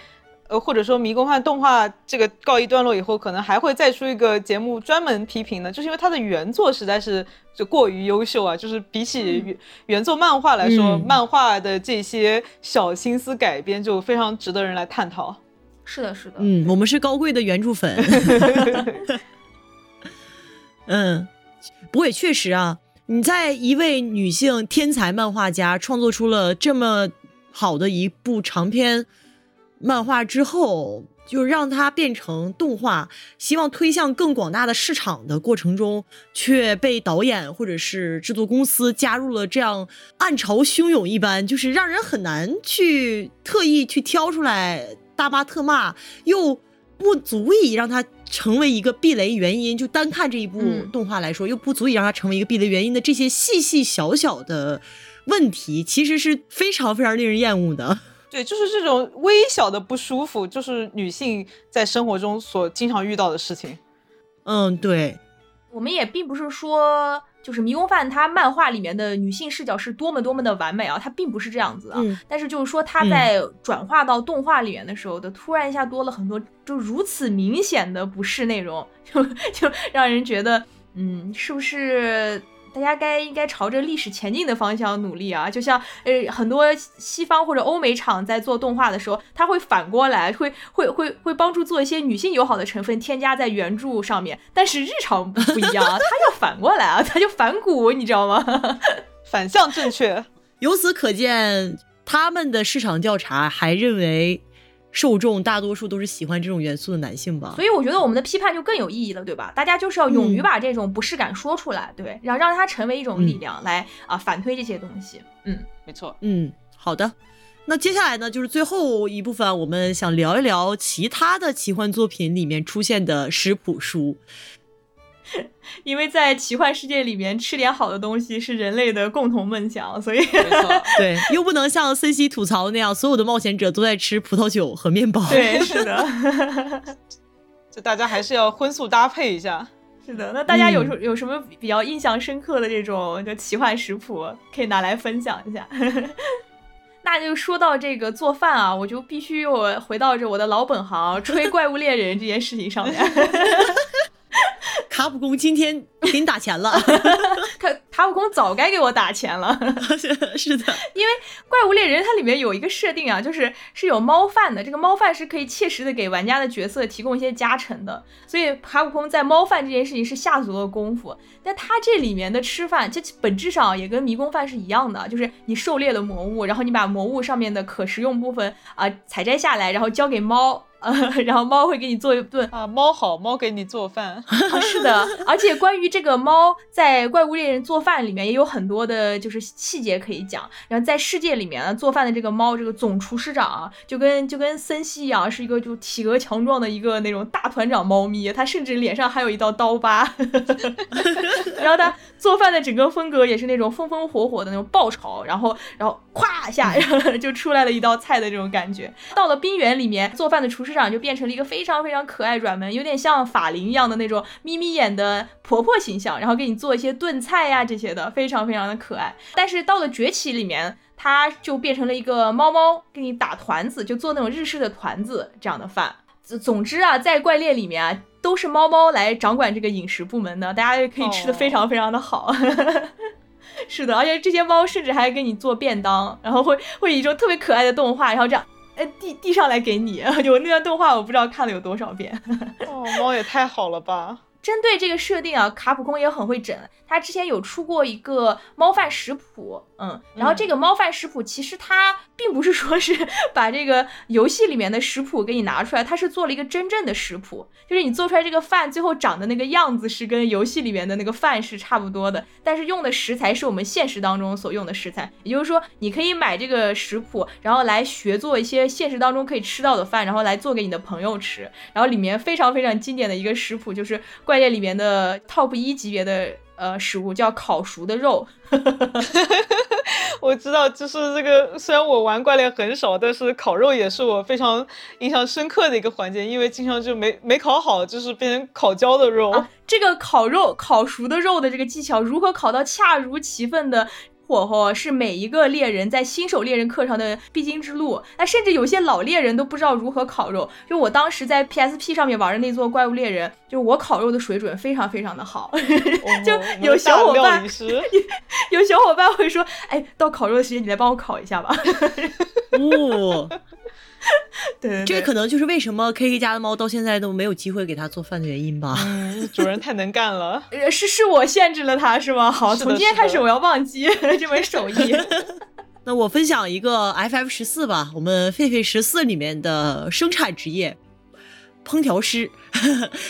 呃，或者说《迷宫饭》动画这个告一段落以后，可能还会再出一个节目专门批评的，就是因为它的原作实在是就过于优秀啊，就是比起原原作漫画来说，嗯漫画的这些小心思改编就非常值得人来探讨。是的，是的，嗯，我们是高贵的原著粉。<laughs> 嗯，不过也确实啊，你在一位女性天才漫画家创作出了这么好的一部长篇漫画之后，就让它变成动画，希望推向更广大的市场的过程中，却被导演或者是制作公司加入了这样暗潮汹涌一般，就是让人很难去特意去挑出来大骂特骂，又不足以让它成为一个避雷原因。就单看这一部嗯动画来说，又不足以让它成为一个避雷原因的这些细细小小的问题，其实是非常非常令人厌恶的。对，就是这种微小的不舒服，就是女性在生活中所经常遇到的事情。嗯，对，我们也并不是说，就是迷宫饭它漫画里面的女性视角是多么多么的完美啊，它并不是这样子啊。嗯但是就是说，它在转化到动画里面的时候的，突然一下多了很多就如此明显的不适内容，<laughs> 就就让人觉得，嗯，是不是？大家该应该朝着历史前进的方向努力啊！就像呃很多西方或者欧美厂在做动画的时候，他会反过来，会会会会帮助做一些女性友好的成分添加在原著上面。但是日常不不一样啊，它要反过来啊，他就反骨，你知道吗？<laughs> 反向正确，由此可见，他们的市场调查还认为受众大多数都是喜欢这种元素的男性吧。所以我觉得我们的批判就更有意义了，对吧？大家就是要勇于嗯把这种不适感说出来，对，然后让它成为一种力量来啊、反推这些东西。嗯，没错。嗯，好的。那接下来呢，就是最后一部分，我们想聊一聊其他的奇幻作品里面出现的食谱书。因为在奇幻世界里面，吃点好的东西是人类的共同梦想，所以没错，对，又不能像森西吐槽那样，所有的冒险者都在吃葡萄酒和面包。对，是的，<laughs> 就大家还是要荤素搭配一下。是的。那大家有嗯什有什么比较印象深刻的这种就奇幻食谱，可以拿来分享一下？<laughs> 那就说到这个做饭啊，我就必须又回到这我的老本行，吹怪物猎人这件事情上面。<laughs> <laughs> 卡普空今天给你打钱了，<laughs> 卡卡普空早该给我打钱了。<laughs> 是的，因为怪物猎人它里面有一个设定啊，就是是有猫饭的，这个猫饭是可以切实的给玩家的角色提供一些加成的，所以卡普空在猫饭这件事情是下足了功夫。但它这里面的吃饭，这本质上也跟迷宫饭是一样的，就是你狩猎了魔物，然后你把魔物上面的可食用部分啊采摘下来，然后交给猫。呃，然后猫会给你做一顿啊，猫好，猫给你做饭。<laughs> 啊，是的，而且关于这个猫在怪物猎人做饭里面也有很多的，就是细节可以讲。然后在世界里面呢，做饭的这个猫，这个总厨师长啊，就跟就跟森西一样，是一个就体格强壮的一个那种大团长猫咪，它甚至脸上还有一道刀疤。<laughs> 然后它做饭的整个风格也是那种风风火火的那种爆炒，然后然后咵一下 <laughs> 就出来了一道菜的这种感觉。到了冰原里面做饭的厨师。长就变成了一个非常非常可爱、软萌，有点像法琳一样的那种眯眯眼的婆婆形象，然后给你做一些炖菜呀这些的，非常非常的可爱。但是到了崛起里面，它就变成了一个猫猫，给你打团子，就做那种日式的团子这样的饭。总之啊，在怪猎里面啊，都是猫猫来掌管这个饮食部门的，大家可以吃的非常非常的好。<laughs> 是的，而且这些猫甚至还给你做便当，然后会会以一种特别可爱的动画，然后这样。哎，递递上来给你，<laughs> 有那段动画，我不知道看了有多少遍。<laughs> 哦，猫也太好了吧！针对这个设定啊，卡普空也很会整。他之前有出过一个猫饭食谱，嗯，然后这个猫饭食谱其实它 <laughs> 并不是说是 <laughs> 把这个游戏里面的食谱给你拿出来，它是做了一个真正的食谱，就是你做出来这个饭最后长的那个样子是跟游戏里面的那个饭是差不多的，但是用的食材是我们现实当中所用的食材，也就是说你可以买这个食谱，然后来学做一些现实当中可以吃到的饭，然后来做给你的朋友吃。然后里面非常非常经典的一个食谱就是怪猎里面的 top 一级别的。呃，食物叫烤熟的肉，<laughs> 我知道，就是这个。虽然我玩怪猎很少，但是烤肉也是我非常印象深刻的一个环节，因为经常就没没烤好，就是变成烤焦的肉。这个烤肉烤熟的肉的这个技巧，如何烤到恰如其分的？火候是每一个猎人在新手猎人课上的必经之路。那甚至有些老猎人都不知道如何烤肉。就我当时在 PSP 上面玩的那座怪物猎人，就我烤肉的水准非常非常 <laughs> 的好。就有小伙伴，有小伙伴会说：“哎，到烤肉的时间，你来帮我烤一下吧。<laughs> ”哦。<laughs> 对，这可能就是为什么 K K 家的猫到现在都没有机会给它做饭的原因吧。嗯，主人太能干了。<laughs> 是是我限制了它，是吗？好，从今天开始我要忘记 <laughs> 这门手艺。那我分享一个 F F 十四吧，我们狒狒十四里面的生产职业，烹调师，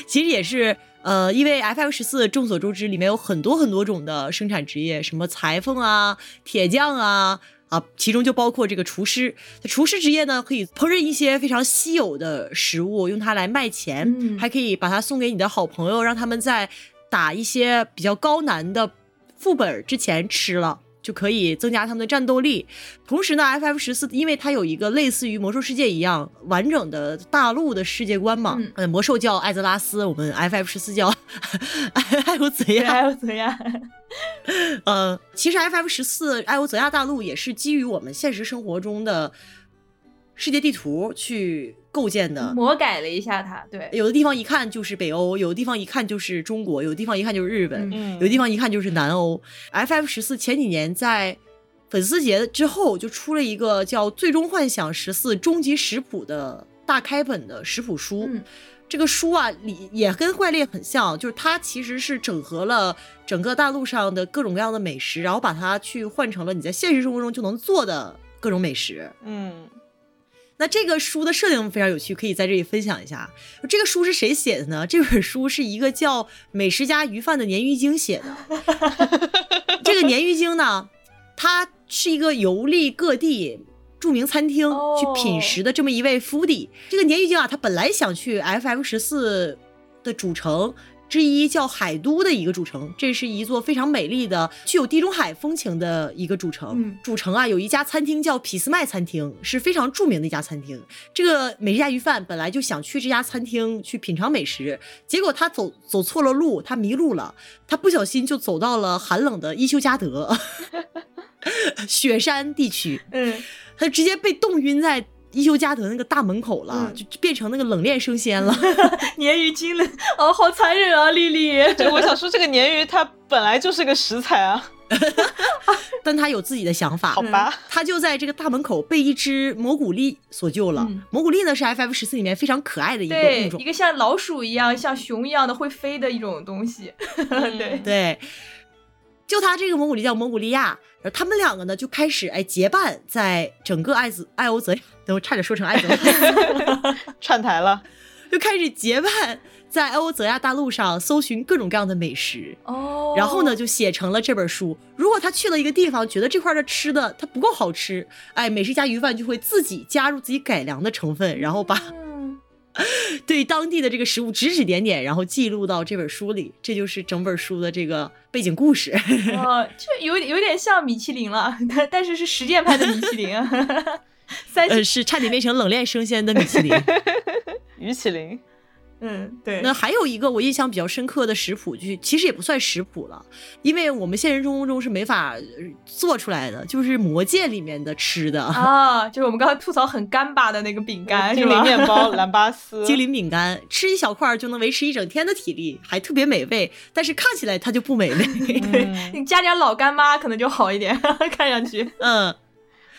其实也是呃，因为 F F 十四众所周知，里面有很多很多种的生产职业，什么裁缝啊、铁匠啊。啊，其中就包括这个厨师。厨师职业呢，可以烹饪一些非常稀有的食物，用它来卖钱，还可以把它送给你的好朋友，让他们在打一些比较高难的副本之前吃了。就可以增加他们的战斗力。同时呢，FF 十四因为它有一个类似于魔兽世界一样完整的大陆的世界观嘛，嗯，魔兽叫艾泽拉斯，我们 FF 十四叫 <laughs> 艾欧泽亚，艾欧泽亚。<laughs> 呃，其实 FF 十四艾欧泽亚大陆也是基于我们现实生活中的世界地图去。构建的。魔改了一下它，对，有的地方一看就是北欧，有的地方一看就是中国，有的地方一看就是日本，有的地方一看就是南欧。FF 十四前几年在粉丝节之后就出了一个叫《最终幻想十四终极食谱》的大开本的食谱书，这个书啊里也跟怪猎很像，就是它其实是整合了整个大陆上的各种各样的美食，然后把它去换成了你在现实生活中就能做的各种美食，嗯。那这个书的设定非常有趣，可以在这里分享一下。这个书是谁写的呢？这本书是一个叫美食家鱼贩的鲶鱼精写的。<laughs> 这个鲶鱼精呢，他是一个游历各地著名餐厅去品食的这么一位 foodie。这个鲶鱼精啊，他本来想去 FF 十四的主城。之一叫海都的一个主城，这是一座非常美丽的、具有地中海风情的一个主城。主城啊，有一家餐厅叫匹斯麦餐厅，是非常著名的一家餐厅。这个美食家鱼贩本来就想去这家餐厅去品尝美食，结果他走走错了路，他迷路了，他不小心就走到了寒冷的伊修加德 <laughs> 雪山地区。嗯，他直接被冻晕在。伊修加德那个大门口了，嗯就变成那个冷链生鲜了。<laughs> 鲶鱼精了，哦，好残忍啊，丽丽。<laughs> 对，我想说这个鲶鱼它本来就是个食材啊，<laughs> 但他有自己的想法好，吧？他就在这个大门口被一只蘑菇狸所救了。嗯蘑菇狸呢是 FF 十四里面非常可爱的一个对物，种一。个像老鼠一样、像熊一样的会飞的一种东西。对，对，就他这个蒙古利叫蒙古利亚，然后他们两个呢就开始哎结伴在整个艾泽艾欧泽，等我差点说成艾泽，<laughs> 串台了，<laughs> 就开始结伴在艾欧泽亚大陆上搜寻各种各样的美食。哦，然后呢，就写成了这本书。如果他去了一个地方，觉得这块的吃的它不够好吃，哎，美食家鱼贩就会自己加入自己改良的成分，然后把嗯，<laughs> 对当地的这个食物指指点点，然后记录到这本书里。这就是整本书的这个背景故事。哦，<laughs> 就有点有点像米其林了，但但是是实践派的米其林。三呃，<laughs> 星，是差点变成冷链生鲜的米其林。鱼麒麟。嗯，对，那还有一个我印象比较深刻的食谱，就其实也不算食谱了，因为我们现实生活中是没法呃做出来的，就是魔戒里面的吃的。啊，<laughs> 就是我们刚才吐槽很干巴的那个饼干，精灵面包、<laughs> 蓝巴斯，精灵饼干吃一小块就能维持一整天的体力，还特别美味，但是看起来它就不美味。嗯 <laughs> 你加点老干妈可能就好一点，看上去。嗯，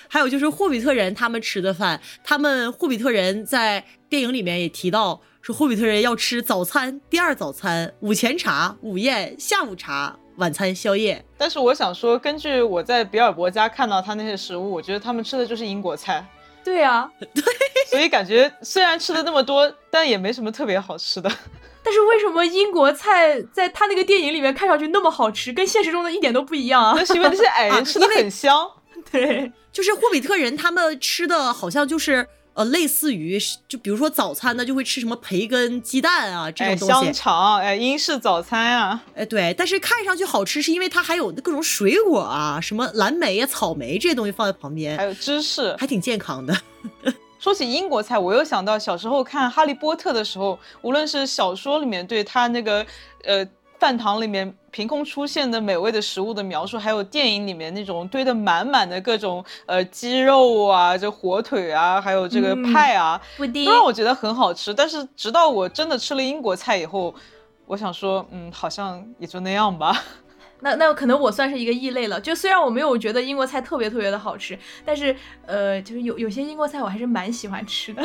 还有就是霍比特人他们吃的饭，他们霍比特人在电影里面也提到，说霍比特人要吃早餐、第二早餐、午前茶、午宴、下午茶、晚餐、宵夜。但是我想说，根据我在比尔博家看到他那些食物，我觉得他们吃的就是英国菜，对啊，<laughs> 对所以感觉虽然吃的那么多，但也没什么特别好吃的。<laughs> 但是为什么英国菜在他那个电影里面看上去那么好吃，跟现实中的一点都不一样啊 <laughs> 那？是因为那些矮人吃的很香，对，就是霍比特人他们吃的好像就是呃类似于，就比如说早餐呢就会吃什么培根、鸡蛋啊这哎，种东西香。肠，哎，英式早餐啊，哎，对，但是看上去好吃，是因为它还有各种水果啊，什么蓝莓呀、草莓这些东西放在旁边还，有芝士。还挺健康的。<laughs> 说起英国菜，我又想到小时候看《哈利波特》的时候，无论是小说里面对他那个呃饭堂里面凭空出现的美味的食物的描述，还有电影里面那种堆得满满的各种呃鸡肉啊、这火腿啊，还有这个嗯派啊，布丁都让我觉得很好吃。但是直到我真的吃了英国菜以后，我想说，嗯，好像也就那样吧。<laughs> 那那可能我算是一个异类了。就虽然我没有觉得英国菜特别特别的好吃，但是呃，就是有有些英国菜我还是蛮喜欢吃的。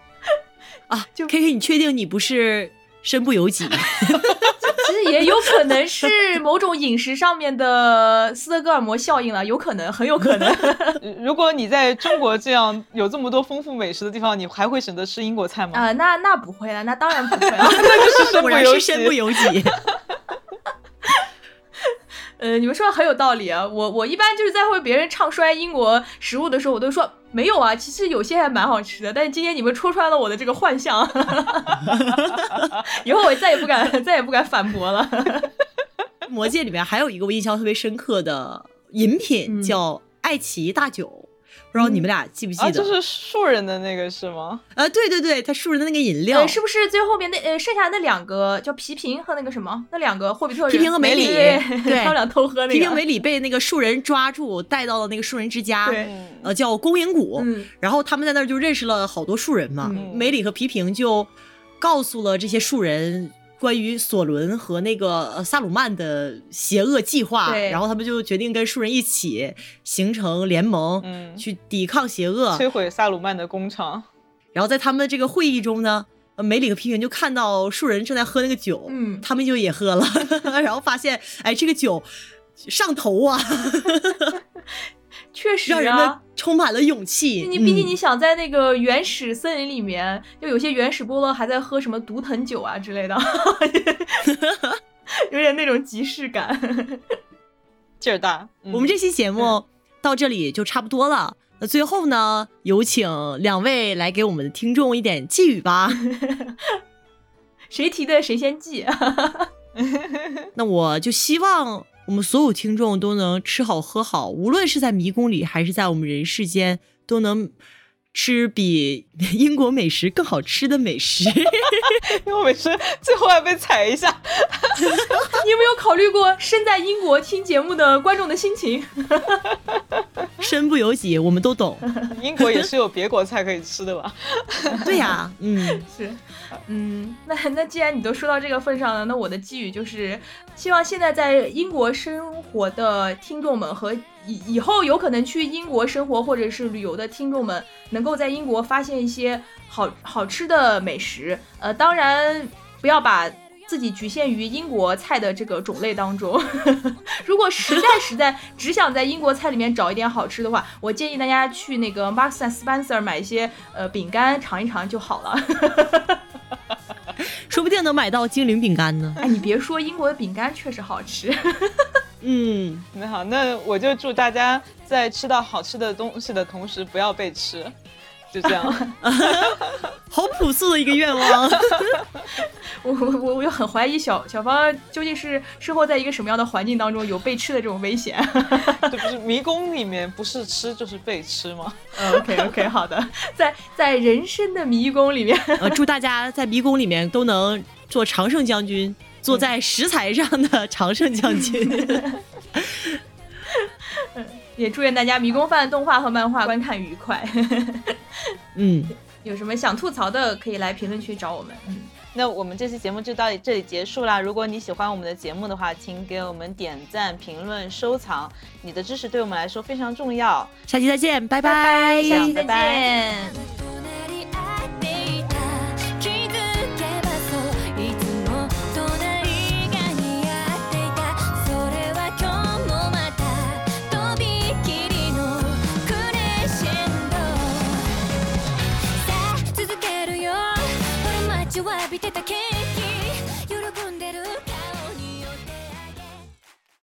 <laughs> 啊，就 K K，你确定你不是身不由己？<laughs> 其实也有可能是某种饮食上面的斯德哥尔摩效应了，有可能，很有可能。呃 <laughs> 如果你在中国这样有这么多丰富美食的地方，你还会选择吃英国菜吗？啊、那那不会了，那当然不会了。<laughs> 身不由己。呃，你们说的很有道理啊。我我一般就是在为别人唱衰英国食物的时候，我都说没有啊，其实有些还蛮好吃的。但是今天你们戳穿了我的这个幻象，<laughs> 以后我再也不敢再也不敢反驳了。魔戒里面还有一个我印象特别深刻的饮品嗯叫爱奇大酒，不知道你们俩记不记，得？就是树人的那个是吗？啊，对对对，它树人的那个饮料呃，是不是最后面那呃剩下那两个叫皮平和那个什么那两个霍比特人皮平和梅里对他们俩偷喝那个皮平梅里被那个树人抓住，带到了那个树人之家，对，呃，叫公营谷。然后他们在那儿就认识了好多树人嘛。梅里和皮平就告诉了这些树人关于索伦和那个呃萨鲁曼的邪恶计划，然后他们就决定跟树人一起形成联盟，嗯去抵抗邪恶。摧毁萨鲁曼的工厂。然后在他们这个会议中呢，呃梅里和皮平就看到树人正在喝那个酒，嗯他们就也喝了，<laughs> 然后发现，哎，这个酒上头啊，<laughs> 确实让人。充满了勇气。你毕竟嗯你想在那个原始森林里面，就有些原始部落还在喝什么毒藤酒啊之类的，<laughs> 有点那种即视感。劲儿大。嗯我们这期节目到这里就差不多了。那最后呢，有请两位来给我们的听众一点寄语吧。<laughs> 谁提的谁先记。<laughs> 那我就希望我们所有听众都能吃好喝好，无论是在迷宫里还是在我们人世间，都能吃比 <laughs> 英国美食更好吃的美食。英国美食最后还被踩一下。<laughs> 你有没有考虑过身在英国听节目的观众的心情？<laughs> 身不由己，我们都懂。英国也是有别国菜可以吃的吧？对呀，嗯，是，嗯，那那既然你都说到这个份上了，那我的寄语就是，希望现在在英国生活的听众们和以以后有可能去英国生活或者是旅游的听众们，能够在英国发现一些好好吃的美食。呃，当然不要把。自己局限于英国菜的这个种类当中，<laughs> 如果实在实在只想在英国菜里面找一点好吃的话，我建议大家去那个 Marks and Spencer 买一些呃饼干尝一尝就好了，<laughs> 说不定能买到精灵饼干呢。哎，你别说，英国的饼干确实好吃。<laughs> 嗯，那好，那我就祝大家在吃到好吃的东西的同时不要被吃。就这样，<laughs> 好朴素的一个愿望。<laughs> 我我我我又很怀疑小小芳究竟是生活在一个什么样的环境当中，有被吃的这种危险。<laughs> 这不是迷宫里面不是吃就是被吃吗？OK OK，好的，在在人生的迷宫里面，呃，祝大家在迷宫里面都能做常胜将军，坐在食材上的 <laughs> 常胜将军。<laughs> 也祝愿大家迷宫饭动画和漫画观看愉快。嗯，有什么想吐槽的，可以来评论区找我们。嗯，那我们这期节目就到这里结束啦。如果你喜欢我们的节目的话，请给我们点赞、评论、收藏，你的支持对我们来说非常重要。下期再见，拜拜。下期再见。浴びてたけ